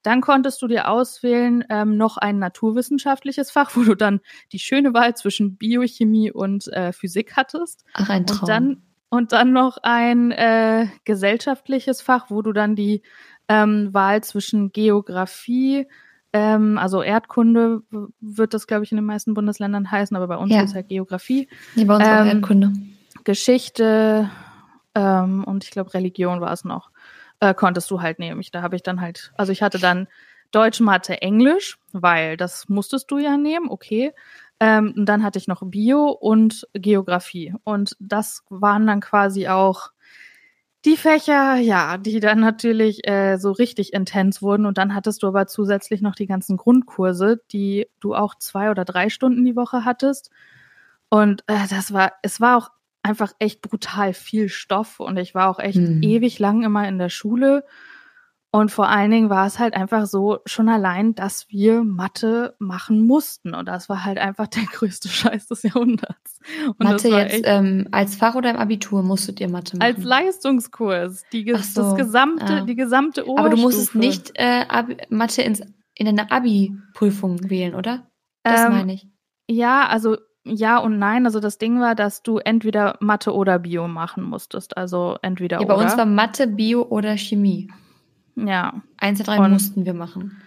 Dann konntest du dir auswählen ähm, noch ein naturwissenschaftliches Fach, wo du dann die schöne Wahl zwischen Biochemie und äh, Physik hattest. Ach, ein Traum. Und dann, und dann noch ein äh, gesellschaftliches Fach, wo du dann die ähm, Wahl zwischen Geografie, ähm, also Erdkunde wird das, glaube ich, in den meisten Bundesländern heißen, aber bei uns Ja. ist halt Geografie, Nee, bei uns auch Ähm, Erdkunde. Geschichte ähm, und ich glaube Religion war es noch, äh, konntest du halt nehmen. Ich, da habe ich dann halt, also ich hatte dann Deutsch, Mathe, Englisch, weil das musstest du ja nehmen, okay. Ähm, und dann hatte ich noch Bio und Geografie. Und das waren dann quasi auch die Fächer, ja, die dann natürlich äh, so richtig intens wurden. Und dann hattest du aber zusätzlich noch die ganzen Grundkurse, die du auch zwei oder drei Stunden die Woche hattest. Und äh, das war, es war auch einfach echt brutal viel Stoff und ich war auch echt Hm. ewig lang immer in der Schule. Und vor allen Dingen war es halt einfach so, schon allein, dass wir Mathe machen mussten. Und das war halt einfach der [laughs] größte Scheiß des Jahrhunderts. Und Mathe jetzt ähm, als Fach oder im Abitur musstet ihr Mathe machen? als Leistungskurs. Die, so, das gesamte, ja. die gesamte Oberstufe. Aber du musstest nicht äh, Abi, Mathe ins, in eine Abi-Prüfung wählen, oder? Das Ähm, meine ich. Ja, also ja und nein. Also das Ding war, dass du entweder Mathe oder Bio machen musstest. Also entweder Ja, bei oder. uns war Mathe, Bio oder Chemie. Ja. Eins der drei Und- mussten wir machen.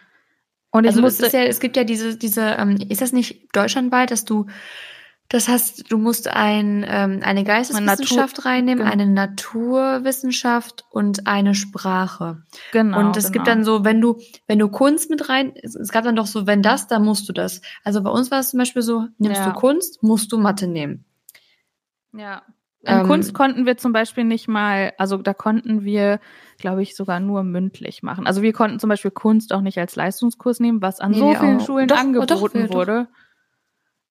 Und also es, musste, ist ja, es gibt ja diese, diese, ähm, ist das nicht deutschlandweit, dass du, das hast, du musst ein, ähm, eine Geisteswissenschaft reinnehmen, genau. eine Naturwissenschaft und eine Sprache. genau. und es genau. gibt dann so, wenn du, wenn du Kunst mit rein, es, es gab dann doch so, wenn das, dann musst du das. Also bei uns war es zum Beispiel so, nimmst Ja. du Kunst, musst du Mathe nehmen. Ja. In Ähm, Kunst konnten wir zum Beispiel nicht mal, also da konnten wir, glaube ich, sogar nur mündlich machen. Also wir konnten zum Beispiel Kunst auch nicht als Leistungskurs nehmen, was an Nee, so vielen auch. Schulen Doch, angeboten doch, doch. wurde.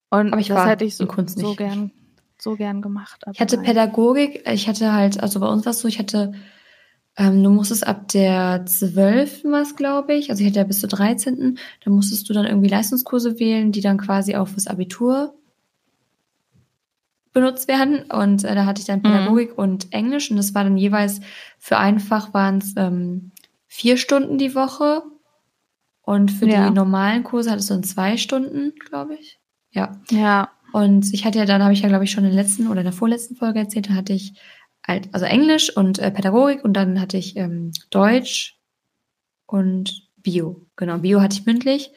Und Aber ich das war hätte ich so, Kunst so gern, so gern gemacht. Ich hatte nein. Pädagogik, ich hatte halt, also bei uns war es so, ich hatte, ähm, du musstest ab der 12. was, glaube ich, also ich hatte ja bis zur 13. Da musstest du dann irgendwie Leistungskurse wählen, die dann quasi auch fürs Abitur benutzt werden. Und äh, da hatte ich dann Mhm. Pädagogik und Englisch und das war dann jeweils für ein Fach waren es ähm, vier Stunden die Woche und für Ja. die normalen Kurse hattest du dann zwei Stunden, glaube ich. Ja. Ja, Und ich hatte ja dann, habe ich ja, glaube ich, schon in der letzten oder in der vorletzten Folge erzählt, da hatte ich also Englisch und äh, Pädagogik und dann hatte ich ähm, Deutsch und Bio. Genau, Bio hatte ich mündlich,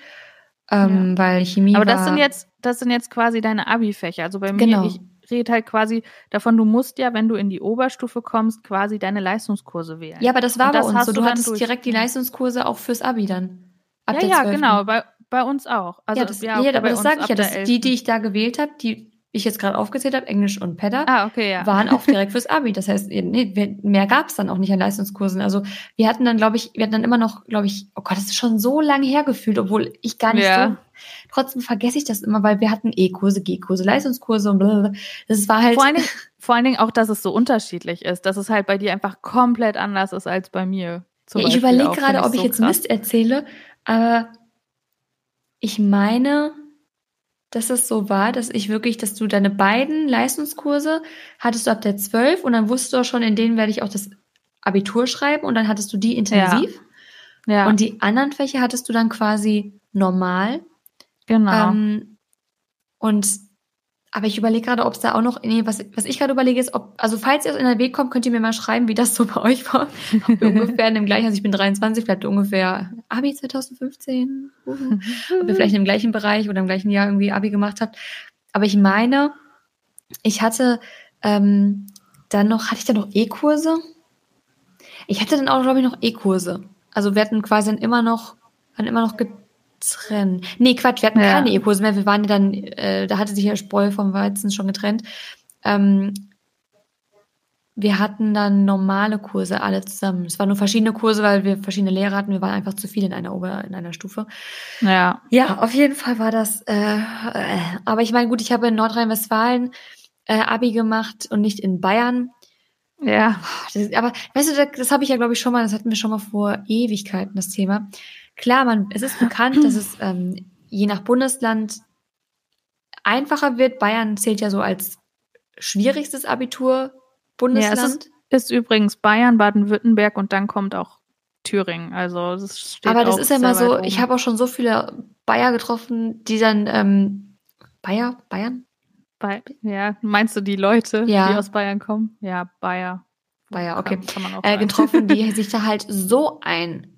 ähm, weil Chemie aber war... das sind jetzt, das sind jetzt quasi deine Abi-Fächer. Also bei mir, Genau. ich rede halt quasi davon, du musst ja, wenn du in die Oberstufe kommst, quasi deine Leistungskurse wählen. Ja, aber das war Und bei das uns hast so. du Du hattest durch- direkt die ja. Leistungskurse auch fürs Abi dann. Ab ja, der ja, 12.. genau, bei, bei uns auch. Also ja, das, ja, bei aber das sage ich ja. Das, 11.. die, die ich da gewählt habe, die ich jetzt gerade aufgezählt habe, Englisch und Pedda, Ah, okay, ja. waren auch [laughs] direkt fürs Abi. Das heißt, nee, mehr gab es dann auch nicht an Leistungskursen. Also wir hatten dann, glaube ich, wir hatten dann immer noch, glaube ich, oh Gott, das ist schon so lange hergefühlt, obwohl ich gar nicht Ja. so. Trotzdem vergesse ich das immer, weil wir hatten E-Kurse, G-Kurse, Leistungskurse und blablabla. Das war halt. Vor allen, Dingen, vor allen Dingen auch, dass es so unterschiedlich ist, dass es halt bei dir einfach komplett anders ist als bei mir. ja, ich überlege gerade, ob ich so jetzt krass. Mist erzähle, aber ich meine, dass es so war, dass ich wirklich, dass du deine beiden Leistungskurse hattest du ab der 12 und dann wusstest du auch schon, in denen werde ich auch das Abitur schreiben und dann hattest du die intensiv. Ja, Und die anderen Fächer hattest du dann quasi normal. Genau. Ähm, und aber ich überlege gerade, ob es da auch noch, nee, was, was ich gerade überlege, ist, ob, also falls ihr aus NRW kommt, könnt ihr mir mal schreiben, wie das so [laughs] bei euch war. Ob ihr ungefähr in dem gleichen, also ich bin 23, vielleicht ungefähr Abi 2015, uhu. ob ihr vielleicht im gleichen Bereich oder im gleichen Jahr irgendwie Abi gemacht habt. Aber ich meine, ich hatte ähm, dann noch, hatte ich dann noch E-Kurse? Ich hatte dann auch, glaube ich, noch E-Kurse. Also wir hatten quasi dann immer noch, waren immer noch getrennt. Nee, Quatsch, wir hatten Ja. keine E-Kurse mehr. Wir waren ja dann, äh, da hatte sich ja Spreu vom Weizen schon getrennt. Ähm, wir hatten dann normale Kurse alle zusammen. Es waren nur verschiedene Kurse, weil wir verschiedene Lehrer hatten. Wir waren einfach zu viel in einer Ober, in einer Stufe. ja. Ja, auf jeden Fall war das. Äh, äh, aber ich meine, gut, ich habe in Nordrhein-Westfalen äh, Abi gemacht und nicht in Bayern. Ja. Das, aber weißt du, das, das habe ich ja, glaube ich, schon mal, das hatten wir schon mal vor Ewigkeiten, das Thema. Klar, man, es ist bekannt, dass es ähm, je nach Bundesland einfacher wird. Bayern zählt ja so als schwierigstes Abitur Ja, es Bundesland. ist übrigens Bayern, Baden-Württemberg und dann kommt auch Thüringen. Also das steht Aber das ist ja immer so, ich habe auch schon so viele Bayer getroffen, die dann, ähm, Bayer, Bayern? Bei, ja, meinst du die Leute, Ja. die aus Bayern kommen? Ja, Bayer. Bayer, okay. Kann, kann Äh, getroffen, die [laughs] sich da halt so ein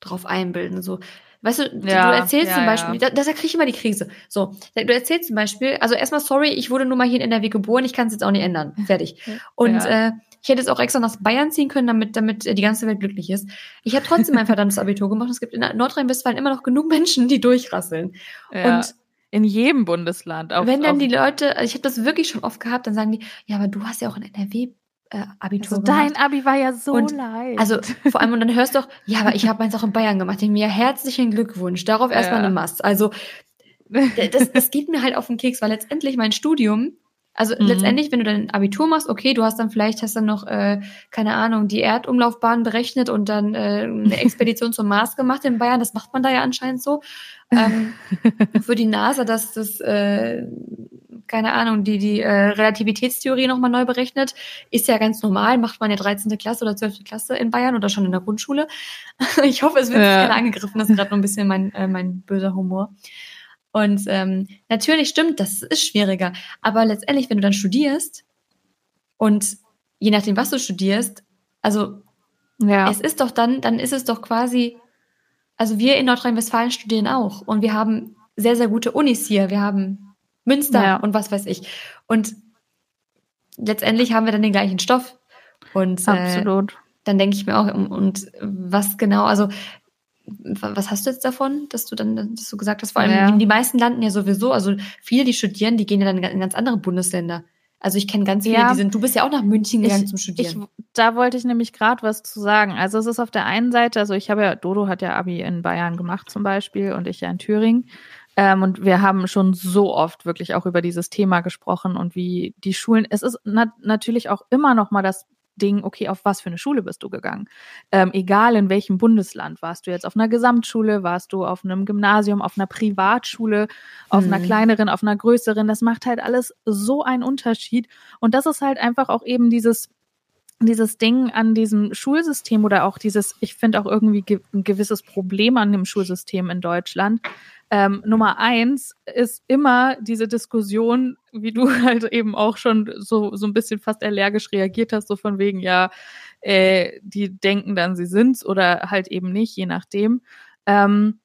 drauf einbilden. So, weißt du, Ja, du erzählst ja, zum ja. Beispiel, da, da kriege ich immer die Krise. So, du erzählst zum Beispiel, also erstmal sorry, ich wurde nun mal hier in NRW geboren, ich kann es jetzt auch nicht ändern. [laughs] Fertig. Und Ja. äh, ich hätte jetzt auch extra nach Bayern ziehen können, damit, damit äh, die ganze Welt glücklich ist. Ich habe trotzdem mein verdammtes Abitur gemacht. Es gibt in Nordrhein-Westfalen immer noch genug Menschen, die durchrasseln. ja. Und in jedem Bundesland. Auf, wenn dann die Leute, also ich habe das wirklich schon oft gehabt, dann sagen die, ja, aber du hast ja auch ein NRW äh, Abitur also gemacht. dein Abi war ja so Und- leicht. Also vor allem, und dann hörst du auch, ja, aber ich [laughs] habe meins auch in Bayern gemacht. Ich mir herzlichen Glückwunsch. Darauf erstmal Ja. eine Mast. Also das, das geht mir halt auf den Keks, weil letztendlich mein Studium, also Mhm. letztendlich, wenn du dein Abitur machst, okay, du hast dann vielleicht, hast dann noch, äh, keine Ahnung, die Erdumlaufbahn berechnet und dann äh, eine [laughs] Expedition zum Mars gemacht in Bayern. Das macht man da ja anscheinend so. Ähm, [laughs] für die NASA, dass das, äh, keine Ahnung, die, die äh, Relativitätstheorie nochmal neu berechnet, ist ja ganz normal, macht man ja 13. Klasse oder 12. Klasse in Bayern oder schon in der Grundschule. [laughs] Ich hoffe, es wird Ja. keiner angegriffen, das ist gerade noch ein bisschen mein, äh, mein böser Humor. Und ähm, natürlich stimmt, das ist schwieriger. Aber letztendlich, wenn du dann studierst und je nachdem, was du studierst, also ja. es ist doch dann, dann ist es doch quasi, also wir in Nordrhein-Westfalen studieren auch und wir haben sehr, sehr gute Unis hier. Wir haben Münster Ja. und was weiß ich. Und letztendlich haben wir dann den gleichen Stoff. Und äh, Absolut. dann denke ich mir auch, und, was genau, also wa- was hast du jetzt davon, dass du dann, dass du gesagt hast, vor allem Ja. die meisten landen ja sowieso, also viele, die studieren, die gehen ja dann in ganz andere Bundesländer. Also ich kenne ganz viele, Ja. die sind, du bist ja auch nach München gegangen Ich- zum Ich, Studieren. da wollte ich nämlich gerade was zu sagen. Also es ist auf der einen Seite, also ich habe ja, Dodo hat ja Abi in Bayern gemacht zum Beispiel und ich ja in Thüringen. Ähm, und wir haben schon so oft wirklich auch über dieses Thema gesprochen und wie die Schulen, es ist nat natürlich auch immer noch mal das Ding, okay, auf was für eine Schule bist du gegangen? Ähm, egal in welchem Bundesland. Warst du jetzt auf einer Gesamtschule, warst du auf einem Gymnasium, auf einer Privatschule, auf einer Mhm. kleineren, auf einer größeren. Das macht halt alles so einen Unterschied. Und das ist halt einfach auch eben dieses, dieses Ding an diesem Schulsystem oder auch dieses, ich finde auch irgendwie ge ein gewisses Problem an dem Schulsystem in Deutschland. Ähm, Nummer eins ist immer diese Diskussion, wie du [laughs] halt eben auch schon so, so ein bisschen fast allergisch reagiert hast, so von wegen, ja, äh, die denken dann, sie sind's oder halt eben nicht, je nachdem. Ähm,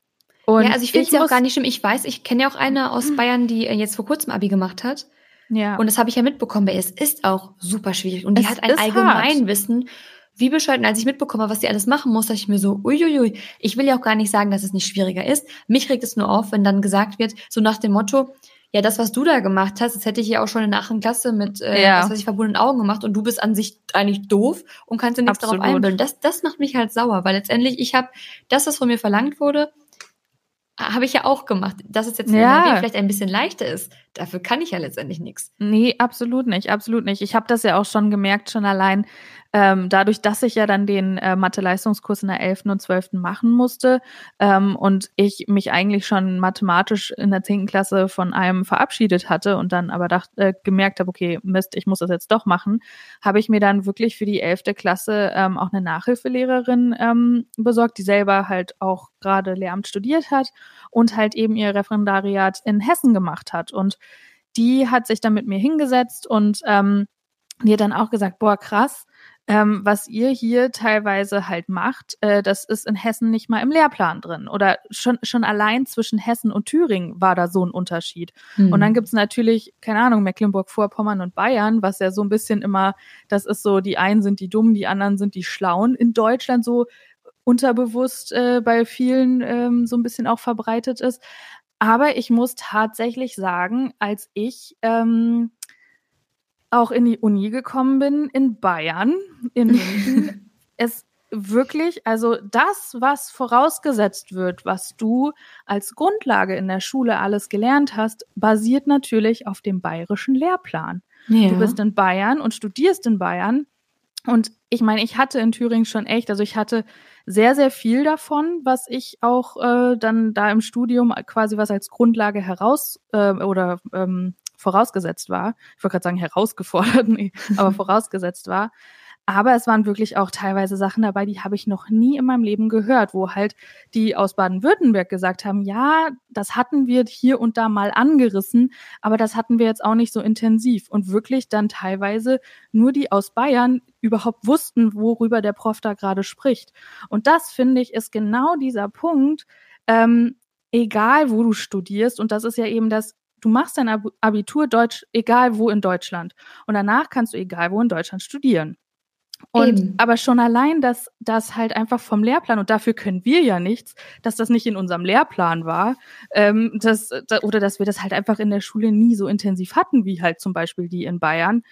ja, also ich finde es ja auch gar nicht schlimm. Ich weiß, ich kenne ja auch eine aus Bayern, die äh, jetzt vor kurzem Abi gemacht hat. Ja. Und das habe ich ja mitbekommen. weil Es ist auch super schwierig. Und die Es hat ein ist hart. Wie bescheuert. Und als ich mitbekomme, was sie alles machen muss, dachte ich mir so, uiuiui. Ich will ja auch gar nicht sagen, dass es nicht schwieriger ist. Mich regt es nur auf, wenn dann gesagt wird, so nach dem Motto, ja, das, was du da gemacht hast, das hätte ich ja auch schon in der achten Klasse mit, äh, Ja. was weiß ich, verbundenen Augen gemacht und du bist an sich eigentlich doof und kannst dir nichts darauf Absolut. einbilden. Das, das macht mich halt sauer, weil letztendlich ich habe das, was von mir verlangt wurde, habe ich ja auch gemacht. Dass es jetzt Ja. Vielleicht ein bisschen leichter ist, dafür kann ich ja letztendlich nichts. Nee, absolut nicht, absolut nicht. Ich habe das ja auch schon gemerkt, schon allein ähm, dadurch, dass ich ja dann den äh, Mathe-Leistungskurs in der 11. und 12. machen musste ähm, und ich mich eigentlich schon mathematisch in der 10. Klasse von einem verabschiedet hatte und dann aber dacht, äh, gemerkt habe, okay, Mist, ich muss das jetzt doch machen, habe ich mir dann wirklich für die 11. Klasse ähm, auch eine Nachhilfelehrerin ähm, besorgt, die selber halt auch gerade Lehramt studiert hat und halt eben ihr Referendariat in Hessen gemacht hat. Und die hat sich dann mit mir hingesetzt und ähm, hat dann auch gesagt, boah, krass, ähm, was ihr hier teilweise halt macht, äh, das ist in Hessen nicht mal im Lehrplan drin. Oder schon, schon allein zwischen Hessen und Thüringen war da so ein Unterschied. Und Mhm. dann gibt's natürlich, keine Ahnung, Mecklenburg-Vorpommern und Bayern, was ja so ein bisschen immer, das ist so, die einen sind die Dummen, die anderen sind die Schlauen. In Deutschland so unterbewusst äh, bei vielen ähm, so ein bisschen auch verbreitet ist. Aber ich muss tatsächlich sagen, als ich ähm, auch in die Uni gekommen bin, in Bayern, in München, [laughs] es wirklich, also das, was vorausgesetzt wird, was du als Grundlage in der Schule alles gelernt hast, basiert natürlich auf dem bayerischen Lehrplan. ja. Du bist in Bayern und studierst in Bayern. Und ich meine, ich hatte in Thüringen schon echt, also ich hatte sehr, sehr viel davon, was ich auch äh, dann da im Studium quasi was als Grundlage heraus äh, oder ähm, vorausgesetzt war. Ich wollte gerade sagen herausgefordert, [laughs] nee, aber [laughs] vorausgesetzt war. Aber es waren wirklich auch teilweise Sachen dabei, die habe ich noch nie in meinem Leben gehört, wo halt die aus Baden-Württemberg gesagt haben, ja, das hatten wir hier und da mal angerissen, aber das hatten wir jetzt auch nicht so intensiv. Und wirklich dann teilweise nur die aus Bayern überhaupt wussten, worüber der Prof da gerade spricht. Und das, finde ich, ist genau dieser Punkt, ähm, egal wo du studierst, und das ist ja eben das, du machst dein Abitur Deutsch, egal wo in Deutschland. Und danach kannst du egal wo in Deutschland studieren. Und Eben. aber schon allein, dass das halt einfach vom Lehrplan und dafür können wir ja nichts, dass das nicht in unserem Lehrplan war, ähm, dass, da, oder dass wir das halt einfach in der Schule nie so intensiv hatten wie halt zum Beispiel die in Bayern.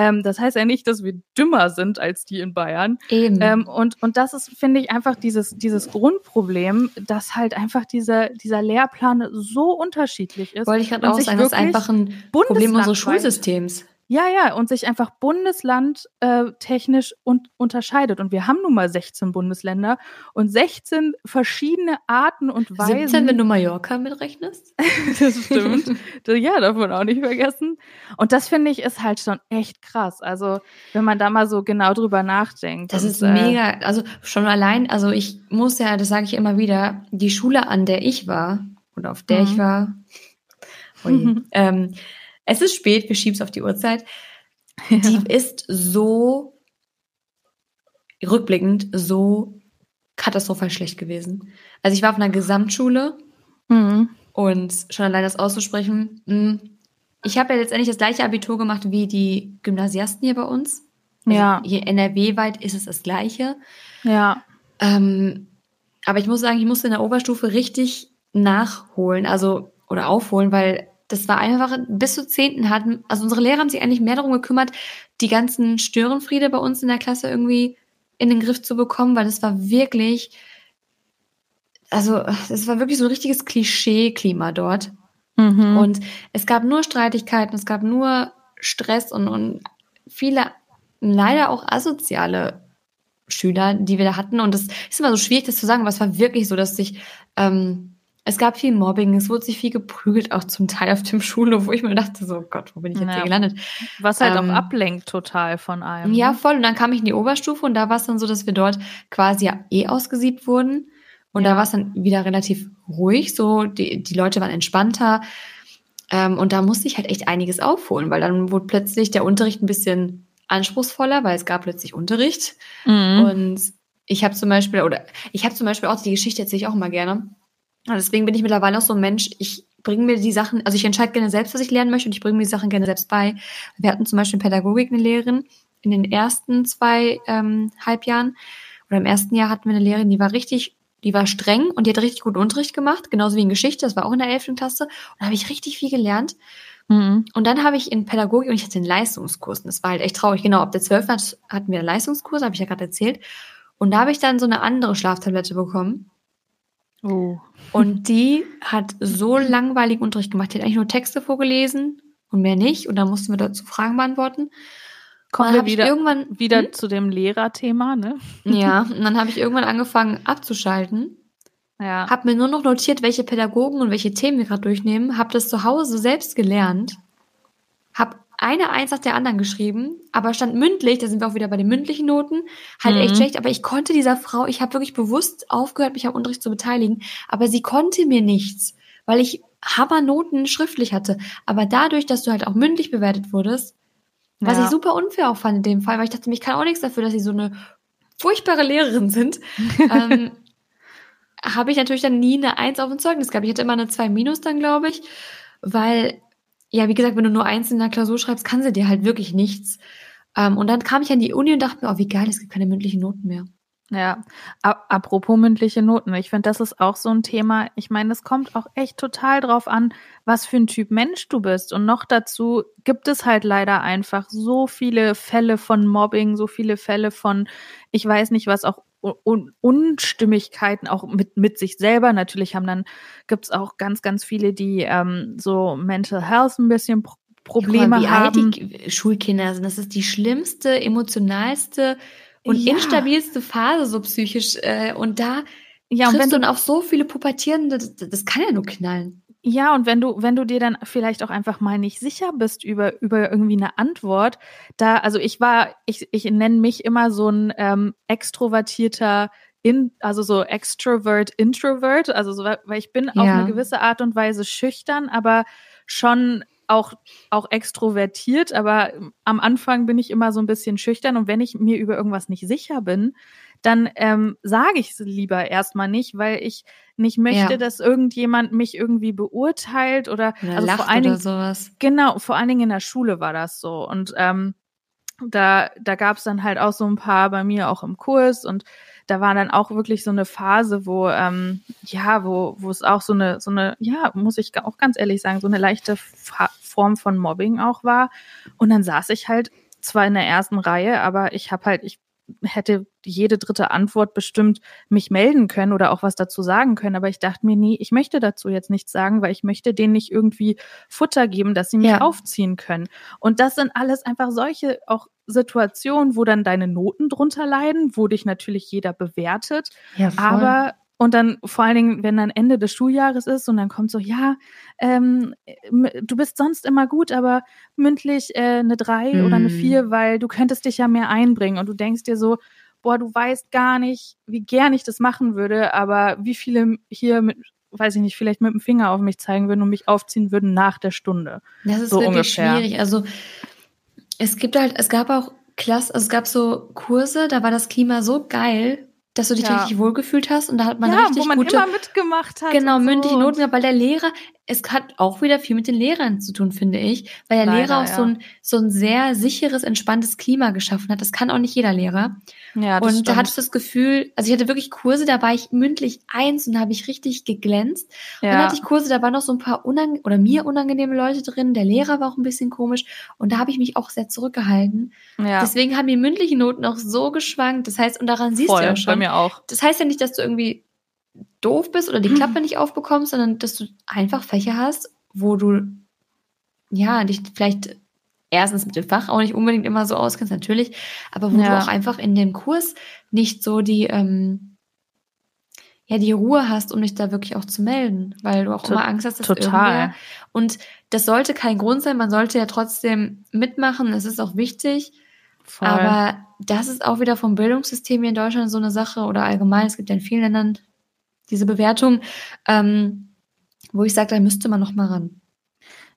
Ähm, das heißt ja nicht, dass wir dümmer sind als die in Bayern. Eben. Ähm, und und das ist finde ich einfach dieses dieses Grundproblem, dass halt einfach dieser dieser Lehrplan so unterschiedlich ist. Wollte ich gerade auch sagen, das ist einfach ein Problem unseres Schulsystems. Ja, ja, und sich einfach Bundesland äh, technisch un unterscheidet. Und wir haben nun mal 16 Bundesländer und 16 verschiedene Arten und Weisen. 17, wenn du Mallorca mitrechnest? [laughs] das stimmt. ja, davon auch nicht vergessen. Und das finde ich ist halt schon echt krass. Also, wenn man da mal so genau drüber nachdenkt. Das und, ist mega, äh, also schon allein, also ich muss ja, das sage ich immer wieder, die Schule, an der ich war oder auf der mhm. ich war, oh [laughs] ähm, es ist spät, wir schieben es auf die Uhrzeit. Ja. Die ist so rückblickend so katastrophal schlecht gewesen. Also ich war auf einer Gesamtschule mhm. und schon allein das auszusprechen, hm, ich habe ja letztendlich das gleiche Abitur gemacht wie die Gymnasiasten hier bei uns. Also ja. Hier NRW-weit ist es das gleiche. Ja. Ähm, aber ich muss sagen, ich musste in der Oberstufe richtig nachholen, also oder aufholen, weil das war einfach, bis zu Zehnten hatten, also unsere Lehrer haben sich eigentlich mehr darum gekümmert, die ganzen Störenfriede bei uns in der Klasse irgendwie in den Griff zu bekommen, weil das war wirklich, also es war wirklich so ein richtiges Klischee-Klima dort. Mhm. Und es gab nur Streitigkeiten, es gab nur Stress und, und viele leider auch asoziale Schüler, die wir da hatten. Und das ist immer so schwierig, das zu sagen, aber es war wirklich so, dass sich ähm, es gab viel Mobbing, es wurde sich viel geprügelt, auch zum Teil auf dem [laughs] Schulhof, wo ich mir dachte, so Gott, wo bin ich jetzt ja. hier gelandet? Was halt ähm, auch ablenkt total von allem. Ja, ne? voll. Und dann kam ich in die Oberstufe und da war es dann so, dass wir dort quasi ja eh ausgesiebt wurden. Und ja. da war es dann wieder relativ ruhig, so die, die Leute waren entspannter. Ähm, und da musste ich halt echt einiges aufholen, weil dann wurde plötzlich der Unterricht ein bisschen anspruchsvoller, weil es gab plötzlich Unterricht. Mhm. Und ich habe zum Beispiel, oder ich habe zum Beispiel auch die Geschichte erzähle ich auch immer gerne deswegen bin ich mittlerweile auch so ein Mensch, ich bringe mir die Sachen, also ich entscheide gerne selbst, was ich lernen möchte und ich bringe mir die Sachen gerne selbst bei. Wir hatten zum Beispiel in Pädagogik eine Lehrerin in den ersten zwei ähm, Halbjahren oder im ersten Jahr hatten wir eine Lehrerin, die war richtig, die war streng und die hat richtig gut Unterricht gemacht, genauso wie in Geschichte, das war auch in der elften Klasse und da habe ich richtig viel gelernt. Mhm. Und dann habe ich in Pädagogik und ich hatte einen Leistungskurs und das war halt echt traurig. Genau, ab der 12. hatten wir einen Leistungskurs, habe ich ja gerade erzählt. Und da habe ich dann so eine andere Schlaftablette bekommen Oh. Und die hat so langweiligen Unterricht gemacht. Die hat eigentlich nur Texte vorgelesen und mehr nicht. Und dann mussten wir dazu Fragen beantworten. Kommen wir wieder, irgendwann, wieder hm? zu dem Lehrerthema, ne? Ja, und dann habe ich irgendwann angefangen abzuschalten. Ja. Hab mir nur noch notiert, welche Pädagogen und welche Themen wir gerade durchnehmen. Hab das zu Hause selbst gelernt. Hab eine Eins nach der anderen geschrieben, aber stand mündlich, da sind wir auch wieder bei den mündlichen Noten, halt mhm. echt schlecht, aber ich konnte dieser Frau, ich habe wirklich bewusst aufgehört, mich am Unterricht zu beteiligen, aber sie konnte mir nichts, weil ich Hammernoten schriftlich hatte. Aber dadurch, dass du halt auch mündlich bewertet wurdest, ja. was ich super unfair auch fand in dem Fall, weil ich dachte, mich kann auch nichts dafür, dass sie so eine furchtbare Lehrerin sind, [laughs] ähm, habe ich natürlich dann nie eine Eins auf dem Zeugnis gehabt. Ich hatte immer eine zwei Minus dann, glaube ich, weil ja, wie gesagt, wenn du nur eins in der Klausur schreibst, kann sie dir halt wirklich nichts. Ähm, und dann kam ich an die Uni und dachte mir, oh, wie geil, es gibt keine mündlichen Noten mehr. Ja, apropos mündliche Noten, ich finde, das ist auch so ein Thema. Ich meine, es kommt auch echt total drauf an, was für ein Typ Mensch du bist. Und noch dazu gibt es halt leider einfach so viele Fälle von Mobbing, so viele Fälle von, ich weiß nicht was, auch Un Unstimmigkeiten auch mit, mit sich selber. Natürlich haben dann, gibt's auch ganz, ganz viele, die ähm, so Mental Health ein bisschen Pro Probleme mal, wie haben. Alt die Schulkinder sind. Das ist die schlimmste, emotionalste und ja. instabilste Phase so psychisch. Äh, und da ja, und wenn du dann auf so viele Pubertierende, das, das kann ja nur knallen. Ja, und wenn du, wenn du dir dann vielleicht auch einfach mal nicht sicher bist über, über irgendwie eine Antwort, da, also ich war, ich, ich nenne mich immer so ein ähm, extrovertierter in, also so extrovert, introvert, also so, weil ich bin ja. auf eine gewisse Art und Weise schüchtern, aber schon auch, auch extrovertiert, aber am Anfang bin ich immer so ein bisschen schüchtern und wenn ich mir über irgendwas nicht sicher bin, dann ähm, sage ich es lieber erstmal nicht, weil ich nicht möchte, ja. dass irgendjemand mich irgendwie beurteilt oder, oder also vor allen Dingen, sowas. Genau, vor allen Dingen in der Schule war das so. Und ähm, da, da gab es dann halt auch so ein paar bei mir auch im Kurs und da war dann auch wirklich so eine Phase, wo ähm, ja, wo wo es auch so eine so eine ja, muss ich auch ganz ehrlich sagen, so eine leichte Form von Mobbing auch war. Und dann saß ich halt zwar in der ersten Reihe, aber ich habe halt ich hätte jede dritte Antwort bestimmt mich melden können oder auch was dazu sagen können. Aber ich dachte mir, nee, ich möchte dazu jetzt nichts sagen, weil ich möchte denen nicht irgendwie Futter geben, dass sie mich ja. aufziehen können. Und das sind alles einfach solche auch Situationen, wo dann deine Noten drunter leiden, wo dich natürlich jeder bewertet. Ja. Aber und dann vor allen Dingen, wenn dann Ende des Schuljahres ist und dann kommt so, ja, ähm, du bist sonst immer gut, aber mündlich äh, eine drei mm. oder eine mhm. vier, weil du könntest dich ja mehr einbringen. Und du denkst dir so, boah, du weißt gar nicht, wie gern ich das machen würde, aber wie viele hier mit, weiß ich nicht, vielleicht mit dem Finger auf mich zeigen würden und mich aufziehen würden nach der Stunde. Das ist so wirklich ungefähr. schwierig. Also es gibt halt, es gab auch Klasse, also es gab so Kurse, da war das Klima so geil, dass du dich ja. richtig wohlgefühlt hast und da hat man ja, richtig wo man gute, immer mitgemacht hat. Genau, mündliche so. Noten, weil der Lehrer, es hat auch wieder viel mit den Lehrern zu tun, finde ich, weil der Leider, Lehrer auch ja. so ein so ein sehr sicheres, entspanntes Klima geschaffen hat. Das kann auch nicht jeder Lehrer. Ja, das und stimmt. da hatte ich das Gefühl, also ich hatte wirklich Kurse, da war ich mündlich eins und da habe ich richtig geglänzt. Ja. dann hatte ich Kurse, da waren noch so ein paar unang oder mir unangenehme Leute drin. Der Lehrer war auch ein bisschen komisch und da habe ich mich auch sehr zurückgehalten. Ja. Deswegen haben die mündlichen Noten auch so geschwankt. Das heißt, und daran siehst Voll, du ja schon. Bei mir auch. Das heißt ja nicht, dass du irgendwie doof bist oder die Klappe nicht aufbekommst, sondern dass du einfach Fächer hast, wo du ja dich vielleicht erstens mit dem Fach auch nicht unbedingt immer so auskennst, natürlich, aber wo ja. du auch einfach in dem Kurs nicht so die, ähm, ja, die Ruhe hast, um dich da wirklich auch zu melden, weil du auch to immer Angst hast, dass total. irgendwer. Und das sollte kein Grund sein, man sollte ja trotzdem mitmachen, es ist auch wichtig. Voll. Aber das ist auch wieder vom Bildungssystem hier in Deutschland so eine Sache oder allgemein, es gibt ja in vielen Ländern diese Bewertung, ähm, wo ich sage, da müsste man noch mal ran.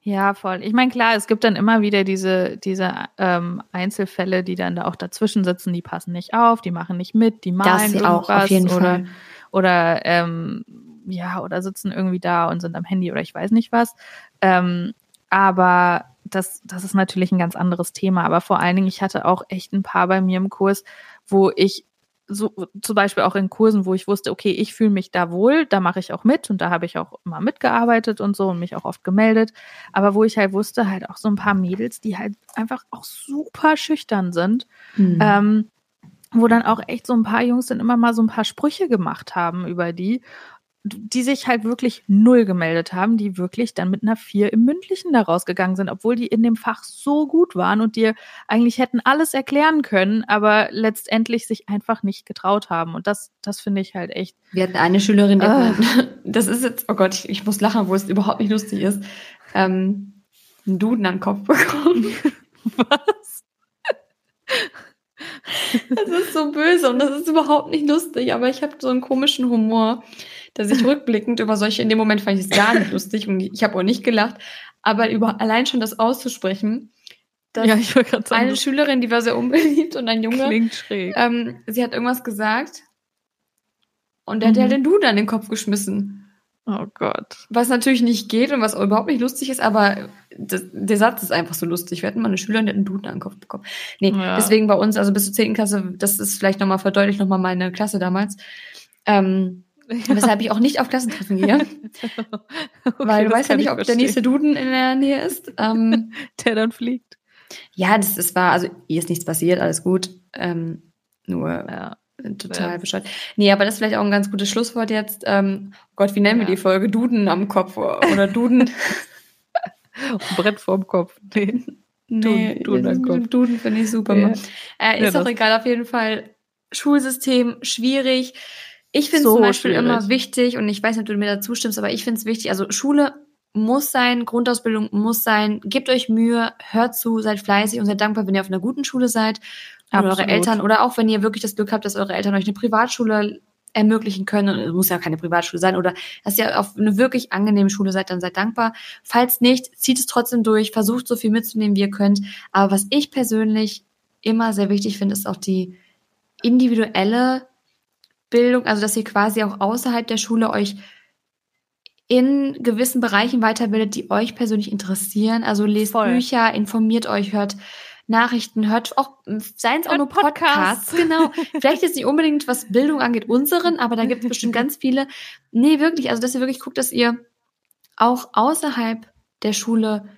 Ja, voll. Ich meine, klar, es gibt dann immer wieder diese, diese ähm, Einzelfälle, die dann da auch dazwischen sitzen, die passen nicht auf, die machen nicht mit, die malen das auch auf jeden oder, Fall. oder ähm, ja, oder sitzen irgendwie da und sind am Handy oder ich weiß nicht was. Ähm, aber das, das ist natürlich ein ganz anderes Thema. Aber vor allen Dingen, ich hatte auch echt ein paar bei mir im Kurs, wo ich so zum Beispiel auch in Kursen, wo ich wusste, okay, ich fühle mich da wohl, da mache ich auch mit und da habe ich auch immer mitgearbeitet und so und mich auch oft gemeldet. Aber wo ich halt wusste, halt auch so ein paar Mädels, die halt einfach auch super schüchtern sind, mhm. ähm, wo dann auch echt so ein paar Jungs dann immer mal so ein paar Sprüche gemacht haben über die die sich halt wirklich null gemeldet haben, die wirklich dann mit einer vier im Mündlichen da rausgegangen sind, obwohl die in dem Fach so gut waren und dir eigentlich hätten alles erklären können, aber letztendlich sich einfach nicht getraut haben. Und das, das finde ich halt echt. Wir hatten eine Schülerin, die äh, [laughs] das ist jetzt, oh Gott, ich, ich, muss lachen, wo es überhaupt nicht lustig ist, ähm, einen Duden an den Kopf bekommen. [laughs] Was? Das ist so böse und das ist überhaupt nicht lustig, aber ich habe so einen komischen Humor dass ich rückblickend über solche, in dem Moment fand ich es gar nicht lustig und ich habe auch nicht gelacht, aber über allein schon das auszusprechen, dass ja, ich sagen, eine Schülerin, die war sehr unbeliebt und ein Junge, klingt schräg. Ähm, sie hat irgendwas gesagt und der mhm. hat ja den Dude an den Kopf geschmissen. Oh Gott. Was natürlich nicht geht und was überhaupt nicht lustig ist, aber das, der Satz ist einfach so lustig. Wir hatten mal eine Schülerin, die hat einen Duden an den Kopf bekommen. Nee, ja. deswegen bei uns, also bis zur 10. Klasse, das ist vielleicht nochmal verdeutlicht nochmal meine Klasse damals. Ähm, ja. [laughs] Weshalb ich auch nicht auf Klassentreffen gehe. [laughs] okay, weil du weißt ja nicht, ob verstehen. der nächste Duden in der Nähe ist. Ähm, [laughs] der dann fliegt. Ja, das, das war, also hier ist nichts passiert, alles gut. Ähm, nur ja. Total ja. bescheuert. Nee, aber das ist vielleicht auch ein ganz gutes Schlusswort jetzt. Ähm, oh Gott, wie nennen ja. wir die Folge? Duden am Kopf oder Duden. [laughs] [laughs] Brett vorm Kopf. Nee. Nee, Duden, Duden, Kopf. Duden finde ich super. Ja. Äh, ist auch egal, auf jeden Fall. Schulsystem schwierig. Ich finde so zum Beispiel schwierig. immer wichtig, und ich weiß nicht, ob du mir da zustimmst, aber ich finde es wichtig, also Schule muss sein, Grundausbildung muss sein. Gebt euch Mühe, hört zu, seid fleißig und seid dankbar, wenn ihr auf einer guten Schule seid. Und eure Eltern oder auch wenn ihr wirklich das Glück habt, dass eure Eltern euch eine Privatschule ermöglichen können. Und es muss ja keine Privatschule sein oder dass ihr auf eine wirklich angenehme Schule seid, dann seid dankbar. Falls nicht, zieht es trotzdem durch, versucht so viel mitzunehmen, wie ihr könnt. Aber was ich persönlich immer sehr wichtig finde, ist auch die individuelle Bildung, also dass ihr quasi auch außerhalb der Schule euch in gewissen Bereichen weiterbildet, die euch persönlich interessieren. Also lest Voll. Bücher, informiert euch, hört Nachrichten, hört auch, seien es auch nur Podcasts. Podcasts. [laughs] Genau. Vielleicht ist nicht unbedingt, was Bildung angeht, unseren, aber da gibt es bestimmt ganz viele. Nee, wirklich, also dass ihr wirklich guckt, dass ihr auch außerhalb der Schule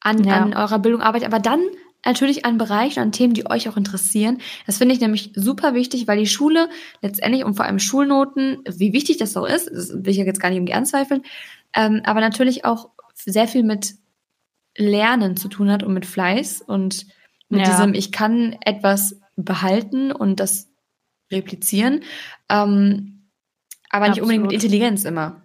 an, ja. an eurer Bildung arbeitet, aber dann natürlich an Bereichen, an Themen, die euch auch interessieren. Das finde ich nämlich super wichtig, weil die Schule letztendlich und vor allem Schulnoten, wie wichtig das auch ist, das will ich jetzt gar nicht irgendwie anzweifeln, ähm, aber natürlich auch sehr viel mit Lernen zu tun hat und mit Fleiß und mit ja. diesem, ich kann etwas behalten und das replizieren, ähm, aber nicht Absolut. unbedingt mit Intelligenz immer.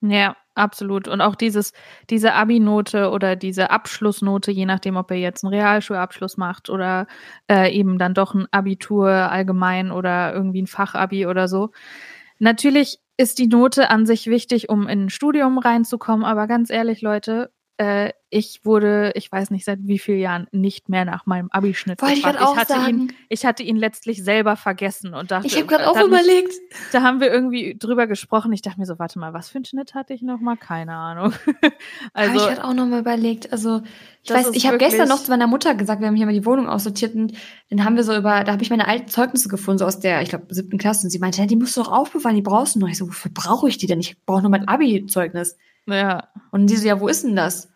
Ja, absolut. Und auch dieses, diese Abi-Note oder diese Abschlussnote, je nachdem, ob er jetzt einen Realschulabschluss macht oder äh, eben dann doch ein Abitur allgemein oder irgendwie ein Fachabi oder so. Natürlich ist die Note an sich wichtig, um in ein Studium reinzukommen, aber ganz ehrlich, Leute, äh, ich wurde, ich weiß nicht seit wie vielen Jahren, nicht mehr nach meinem Abischnitt Wollte gefragt. Ich, ich hatte sagen. ihn, ich hatte ihn letztlich selber vergessen und dachte, ich habe gerade auch überlegt. Mich, da haben wir irgendwie drüber gesprochen. Ich dachte mir so, warte mal, was für einen Schnitt hatte ich noch mal? Keine Ahnung. [laughs] also ich hatte auch noch mal überlegt. Also ich weiß, ich habe gestern noch zu meiner Mutter gesagt, wir haben hier mal die Wohnung aussortiert und dann haben wir so über, da habe ich meine alten Zeugnisse gefunden, so aus der, ich glaube, siebten Klasse und sie meinte, ja, die musst du doch aufbewahren, die brauchst du noch. Ich so, wofür brauche ich die denn? Ich brauche nur mein Abi-Zeugnis. Ja. Und die so, ja, wo ist denn das?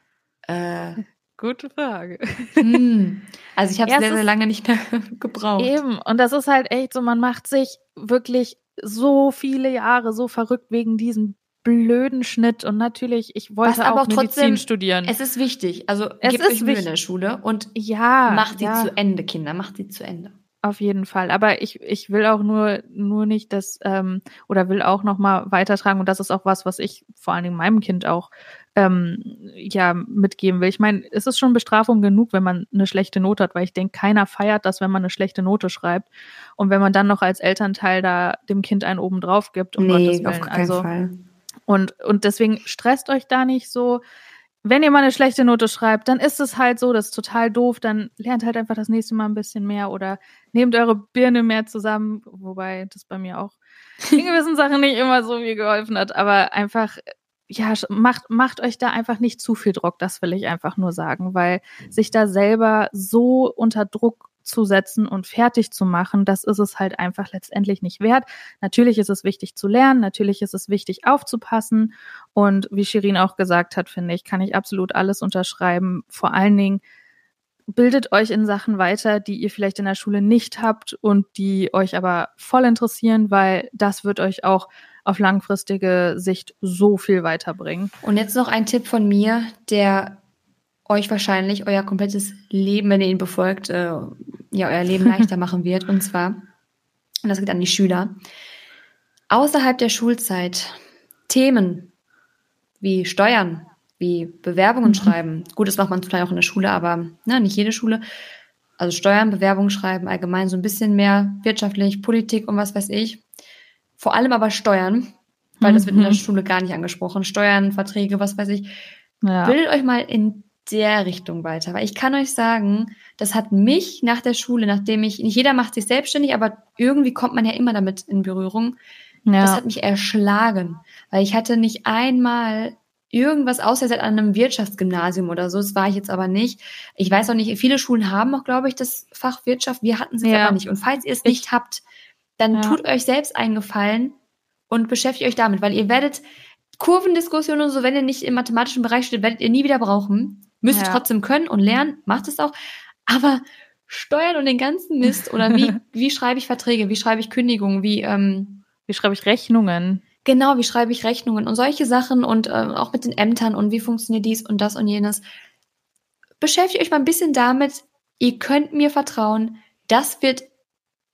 Äh, Gute Frage. Hm. Also ich habe es sehr, sehr lange nicht mehr [laughs] gebraucht. Eben. Und das ist halt echt so, man macht sich wirklich so viele Jahre so verrückt wegen diesem blöden Schnitt und natürlich, ich wollte aber auch, auch trotzdem, Medizin studieren. Es ist wichtig, also es gebt euch Mühe in der Schule und ja, macht sie ja. zu Ende, Kinder, macht sie zu Ende. Auf jeden Fall. Aber ich, ich will auch nur, nur nicht das, ähm, oder will auch nochmal weitertragen. Und das ist auch was, was ich vor allen Dingen meinem Kind auch ähm, ja mitgeben will. Ich meine, es ist schon Bestrafung genug, wenn man eine schlechte Note hat, weil ich denke, keiner feiert das, wenn man eine schlechte Note schreibt. Und wenn man dann noch als Elternteil da dem Kind einen oben drauf gibt, um nee, Gottes Willen. Auf keinen also, Fall. Und, und deswegen stresst euch da nicht so wenn ihr mal eine schlechte Note schreibt, dann ist es halt so, das ist total doof, dann lernt halt einfach das nächste Mal ein bisschen mehr oder nehmt eure Birne mehr zusammen, wobei das bei mir auch [laughs] in gewissen Sachen nicht immer so viel geholfen hat, aber einfach, ja, macht, macht euch da einfach nicht zu viel Druck, das will ich einfach nur sagen, weil sich da selber so unter Druck zu setzen und fertig zu machen, das ist es halt einfach letztendlich nicht wert. Natürlich ist es wichtig zu lernen, natürlich ist es wichtig aufzupassen und wie Shirin auch gesagt hat, finde ich, kann ich absolut alles unterschreiben. Vor allen Dingen bildet euch in Sachen weiter, die ihr vielleicht in der Schule nicht habt und die euch aber voll interessieren, weil das wird euch auch auf langfristige Sicht so viel weiterbringen. Und jetzt noch ein Tipp von mir, der euch wahrscheinlich euer komplettes Leben, wenn ihr ihn befolgt, äh, ja, euer Leben [laughs] leichter machen wird. Und zwar, und das geht an die Schüler, außerhalb der Schulzeit Themen wie Steuern, wie Bewerbungen mhm. schreiben. Gut, das macht man vielleicht auch in der Schule, aber ne, nicht jede Schule. Also Steuern, Bewerbungen schreiben, allgemein so ein bisschen mehr wirtschaftlich, Politik und was weiß ich. Vor allem aber Steuern, weil das wird in der mhm. Schule gar nicht angesprochen. Steuern, Verträge, was weiß ich. Ja. Bildet euch mal in der Richtung weiter. Weil ich kann euch sagen, das hat mich nach der Schule, nachdem ich, nicht jeder macht sich selbstständig, aber irgendwie kommt man ja immer damit in Berührung. Ja. Das hat mich erschlagen, weil ich hatte nicht einmal irgendwas außer seit einem Wirtschaftsgymnasium oder so. Das war ich jetzt aber nicht. Ich weiß auch nicht, viele Schulen haben auch, glaube ich, das Fach Wirtschaft. Wir hatten es ja. aber nicht. Und falls ihr es nicht habt, dann ja. tut euch selbst einen Gefallen und beschäftigt euch damit, weil ihr werdet Kurvendiskussionen und so, wenn ihr nicht im mathematischen Bereich steht, werdet ihr nie wieder brauchen. Müsst ihr ja. trotzdem können und lernen, macht es auch. Aber Steuern und den ganzen Mist oder wie, [laughs] wie schreibe ich Verträge, wie schreibe ich Kündigungen, wie, ähm, wie schreibe ich Rechnungen? Genau, wie schreibe ich Rechnungen und solche Sachen und äh, auch mit den Ämtern und wie funktioniert dies und das und jenes. Beschäftigt euch mal ein bisschen damit. Ihr könnt mir vertrauen. Das wird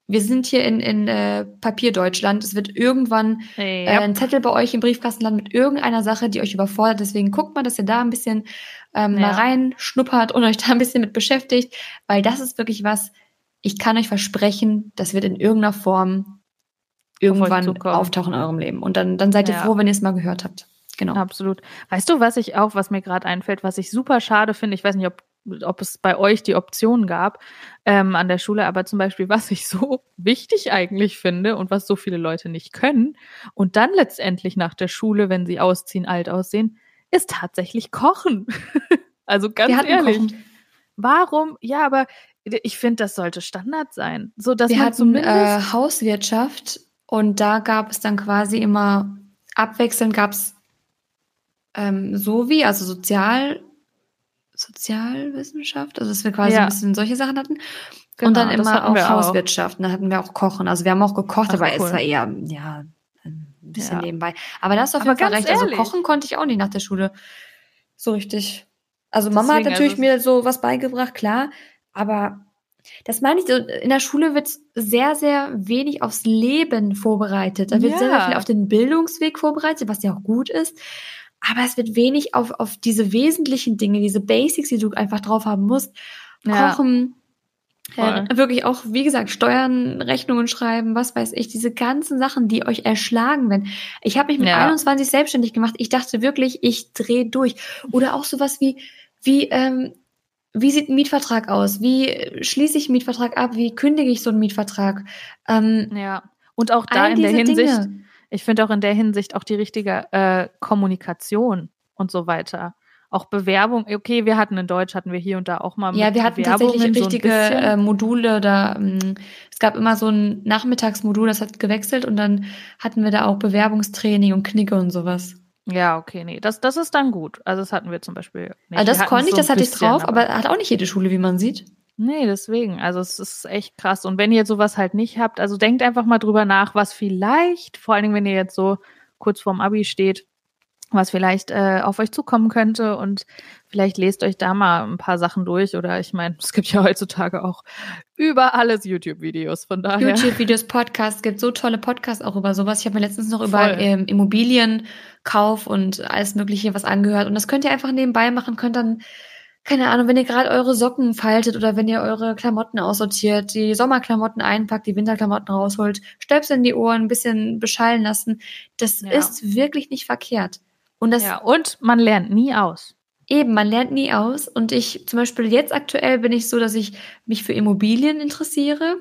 wir sind hier in, in äh, Papierdeutschland. Es wird irgendwann äh, ein Zettel bei euch im Briefkasten landen mit irgendeiner Sache, die euch überfordert. Deswegen guckt mal, dass ihr da ein bisschen ähm, ja. mal reinschnuppert und euch da ein bisschen mit beschäftigt, weil das ist wirklich was, ich kann euch versprechen, das wird in irgendeiner Form irgendwann auftauchen in eurem Leben. Und dann, dann seid ihr ja. froh, wenn ihr es mal gehört habt. Genau. Absolut. Weißt du, was ich auch, was mir gerade einfällt, was ich super schade finde, ich weiß nicht, ob ob es bei euch die Option gab ähm, an der Schule, aber zum Beispiel, [laughs] was ich so wichtig eigentlich finde und was so viele Leute nicht können und dann letztendlich nach der Schule, wenn sie ausziehen, alt aussehen, ist tatsächlich Kochen. [laughs] also ganz ehrlich. Kochen. Warum? Ja, aber ich finde, das sollte Standard sein. So, dass Wir man hatten zumindest äh, Hauswirtschaft und da gab es dann quasi immer abwechselnd gab es ähm, so wie, also sozial Sozialwissenschaft, also dass wir quasi ja. ein bisschen solche Sachen hatten. Genau, und dann immer auch Hauswirtschaft. Auch. Da hatten wir auch Kochen. Also wir haben auch gekocht, Ach, aber cool. es war eher, ja, bisschen ja. nebenbei. Aber das ist auf jeden Fall recht. Also ehrlich. Also kochen konnte ich auch nicht nach der Schule. So richtig. Also Mama Deswegen, hat natürlich also mir so was beigebracht, klar. Aber das meine ich, in der Schule wird sehr, sehr wenig aufs Leben vorbereitet. Da wird ja. sehr, sehr viel auf den Bildungsweg vorbereitet, was ja auch gut ist aber es wird wenig auf, auf diese wesentlichen Dinge, diese Basics, die du einfach drauf haben musst. Kochen, äh, wirklich auch, wie gesagt, Steuern, Rechnungen schreiben, was weiß ich, diese ganzen Sachen, die euch erschlagen werden. Ich habe mich mit ja. 21 selbstständig gemacht. Ich dachte wirklich, ich drehe durch. Oder auch sowas wie, wie, ähm, wie sieht ein Mietvertrag aus? Wie schließe ich einen Mietvertrag ab? Wie kündige ich so einen Mietvertrag? Ähm, ja. Und auch da in der Hinsicht, Dinge ich finde auch in der Hinsicht auch die richtige äh, Kommunikation und so weiter. Auch Bewerbung, okay, wir hatten in Deutsch, hatten wir hier und da auch mal. Ja, wir hatten tatsächlich richtige so äh, Module da. Ähm, es gab immer so ein Nachmittagsmodul, das hat gewechselt und dann hatten wir da auch Bewerbungstraining und Knicke und sowas. Ja, okay, nee, das, das ist dann gut. Also das hatten wir zum Beispiel nicht. Also das konnte ich, so das hatte ich drauf, aber, aber hat auch nicht jede Schule, wie man sieht. Nee, deswegen. Also es ist echt krass. Und wenn ihr sowas halt nicht habt, also denkt einfach mal drüber nach, was vielleicht, vor allen Dingen, wenn ihr jetzt so kurz vorm Abi steht, was vielleicht äh, auf euch zukommen könnte und vielleicht lest euch da mal ein paar Sachen durch oder ich meine, [laughs] es gibt ja heutzutage auch über alles YouTube-Videos, von daher. YouTube-Videos, Podcasts, gibt so tolle Podcasts auch über sowas. Ich habe mir letztens noch Voll. über ähm, Immobilienkauf und alles mögliche was angehört und das könnt ihr einfach nebenbei machen, könnt dann keine Ahnung, wenn ihr gerade eure Socken faltet oder wenn ihr eure Klamotten aussortiert, die Sommerklamotten einpackt, die Winterklamotten rausholt, Stöpsel in die Ohren, ein bisschen beschallen lassen, das ja. ist wirklich nicht verkehrt. Und das ja, und man lernt nie aus. Eben, man lernt nie aus. Und ich, zum Beispiel jetzt aktuell bin ich so, dass ich mich für Immobilien interessiere.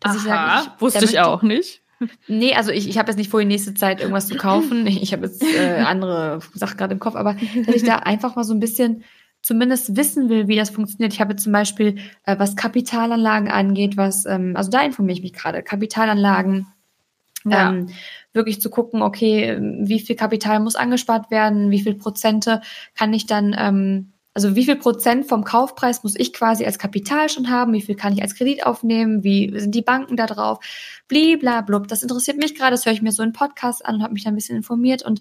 Dass Aha, ich sage, ich, wusste ich auch nicht. [laughs] Nee, also ich, ich habe jetzt nicht vor, in nächste Zeit irgendwas zu kaufen. Ich habe jetzt äh, [laughs] andere Sachen gerade im Kopf, aber dass ich da einfach mal so ein bisschen zumindest wissen will, wie das funktioniert. Ich habe zum Beispiel, äh, was Kapitalanlagen angeht, was, ähm, also da informiere ich mich gerade, Kapitalanlagen, ja. ähm, wirklich zu gucken, okay, wie viel Kapital muss angespart werden, wie viel Prozente kann ich dann, ähm, also wie viel Prozent vom Kaufpreis muss ich quasi als Kapital schon haben, wie viel kann ich als Kredit aufnehmen, wie sind die Banken da drauf, bliblablub. Das interessiert mich gerade, das höre ich mir so in Podcast an und habe mich da ein bisschen informiert und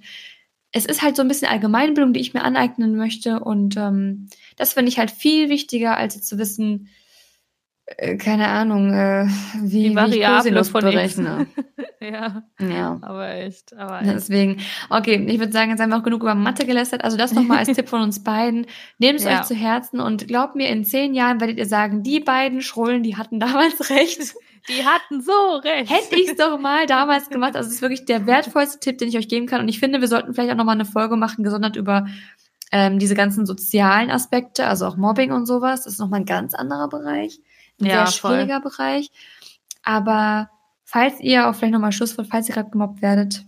es ist halt so ein bisschen Allgemeinbildung, die ich mir aneignen möchte. Und ähm, das finde ich halt viel wichtiger, als zu wissen, keine Ahnung, äh, wie, die Variable ich von berechne. [laughs] ja, ja, aber echt. Aber echt. Deswegen, okay, ich würde sagen, jetzt haben wir auch genug über Mathe gelästert. Also das nochmal als [laughs] Tipp von uns beiden. Nehmt es ja. euch zu Herzen und glaubt mir, in zehn Jahren werdet ihr sagen, die beiden Schrullen, die hatten damals [laughs] recht. Die hatten so recht. Hätte ich es doch mal damals gemacht. Also es ist wirklich der wertvollste Tipp, den ich euch geben kann. Und ich finde, wir sollten vielleicht auch nochmal eine Folge machen, gesondert über ähm, diese ganzen sozialen Aspekte, also auch Mobbing und sowas. Das ist nochmal ein ganz anderer Bereich. Ein ja, sehr schwieriger voll. Bereich. Aber falls ihr auch vielleicht nochmal Schlusswort, falls ihr gerade gemobbt werdet,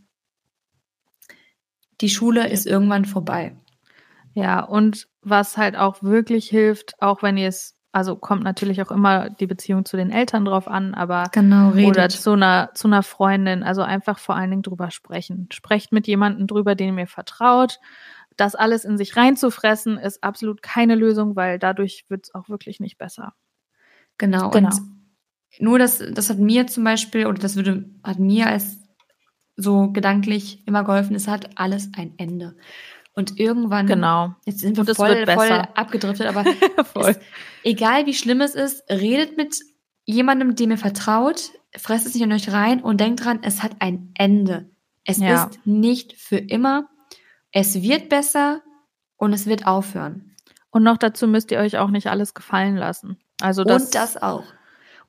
die Schule ist irgendwann vorbei. Ja, und was halt auch wirklich hilft, auch wenn ihr es also kommt natürlich auch immer die Beziehung zu den Eltern drauf an, aber genau, redet. oder zu einer zu einer Freundin, also einfach vor allen Dingen drüber sprechen. Sprecht mit jemandem drüber, den ihr vertraut. Das alles in sich reinzufressen ist absolut keine Lösung, weil dadurch wird es auch wirklich nicht besser. Genau. genau. Und nur das, das hat mir zum Beispiel, oder das würde, hat mir als so gedanklich immer geholfen, es hat alles ein Ende. Und irgendwann, genau. jetzt sind wir voll, voll abgedriftet, aber [laughs] voll. Ist, egal wie schlimm es ist, redet mit jemandem, dem ihr vertraut, fresst es nicht in euch rein und denkt dran, es hat ein Ende. Es Ja. ist nicht für immer. Es wird besser und es wird aufhören. Und noch dazu müsst ihr euch auch nicht alles gefallen lassen. Also das, und das auch.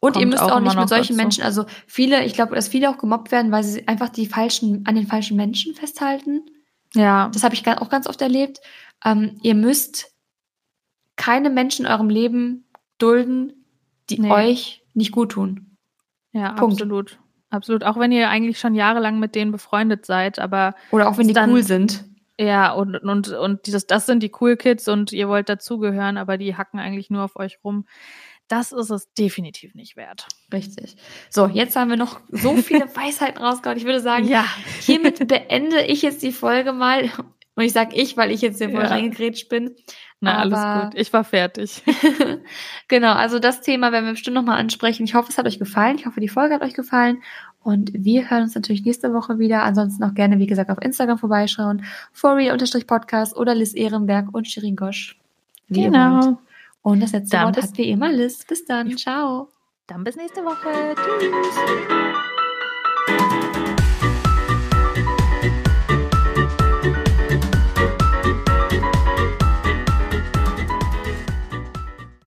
Und ihr müsst auch auch, nicht mit solchen dazu. Menschen, also viele, ich glaube, dass viele auch gemobbt werden, weil sie einfach die falschen, an den falschen Menschen festhalten. ja, Das habe ich auch ganz oft erlebt. Ähm, ihr müsst keine Menschen in eurem Leben dulden, die Nee. euch nicht gut tun. ja, Punkt. absolut. Absolut. Auch wenn ihr eigentlich schon jahrelang mit denen befreundet seid, aber Oder auch wenn die cool sind. Ja, und, und, und dieses, das sind die Cool Kids und ihr wollt dazugehören, aber die hacken eigentlich nur auf euch rum. Das ist es definitiv nicht wert. Richtig. So, jetzt haben wir noch so viele [laughs] Weisheiten rausgehauen. Ich würde sagen, Ja. hiermit beende ich jetzt die Folge mal. Und ich sage ich, weil ich jetzt hier voll Ja. reingegrätscht bin. Na, Aber- alles gut. Ich war fertig. [laughs] genau, also das Thema werden wir bestimmt nochmal ansprechen. Ich hoffe, es hat euch gefallen. Ich hoffe, die Folge hat euch gefallen. Und wir hören uns natürlich nächste Woche wieder. Ansonsten auch gerne, wie gesagt, auf Instagram vorbeischauen. forreal-podcast oder Liz Ehrenberg und Shirin Gosch. Genau. Und das letzte Dann Wort hat wie immer Liz. Bis dann. Ciao. Dann bis nächste Woche. Tschüss.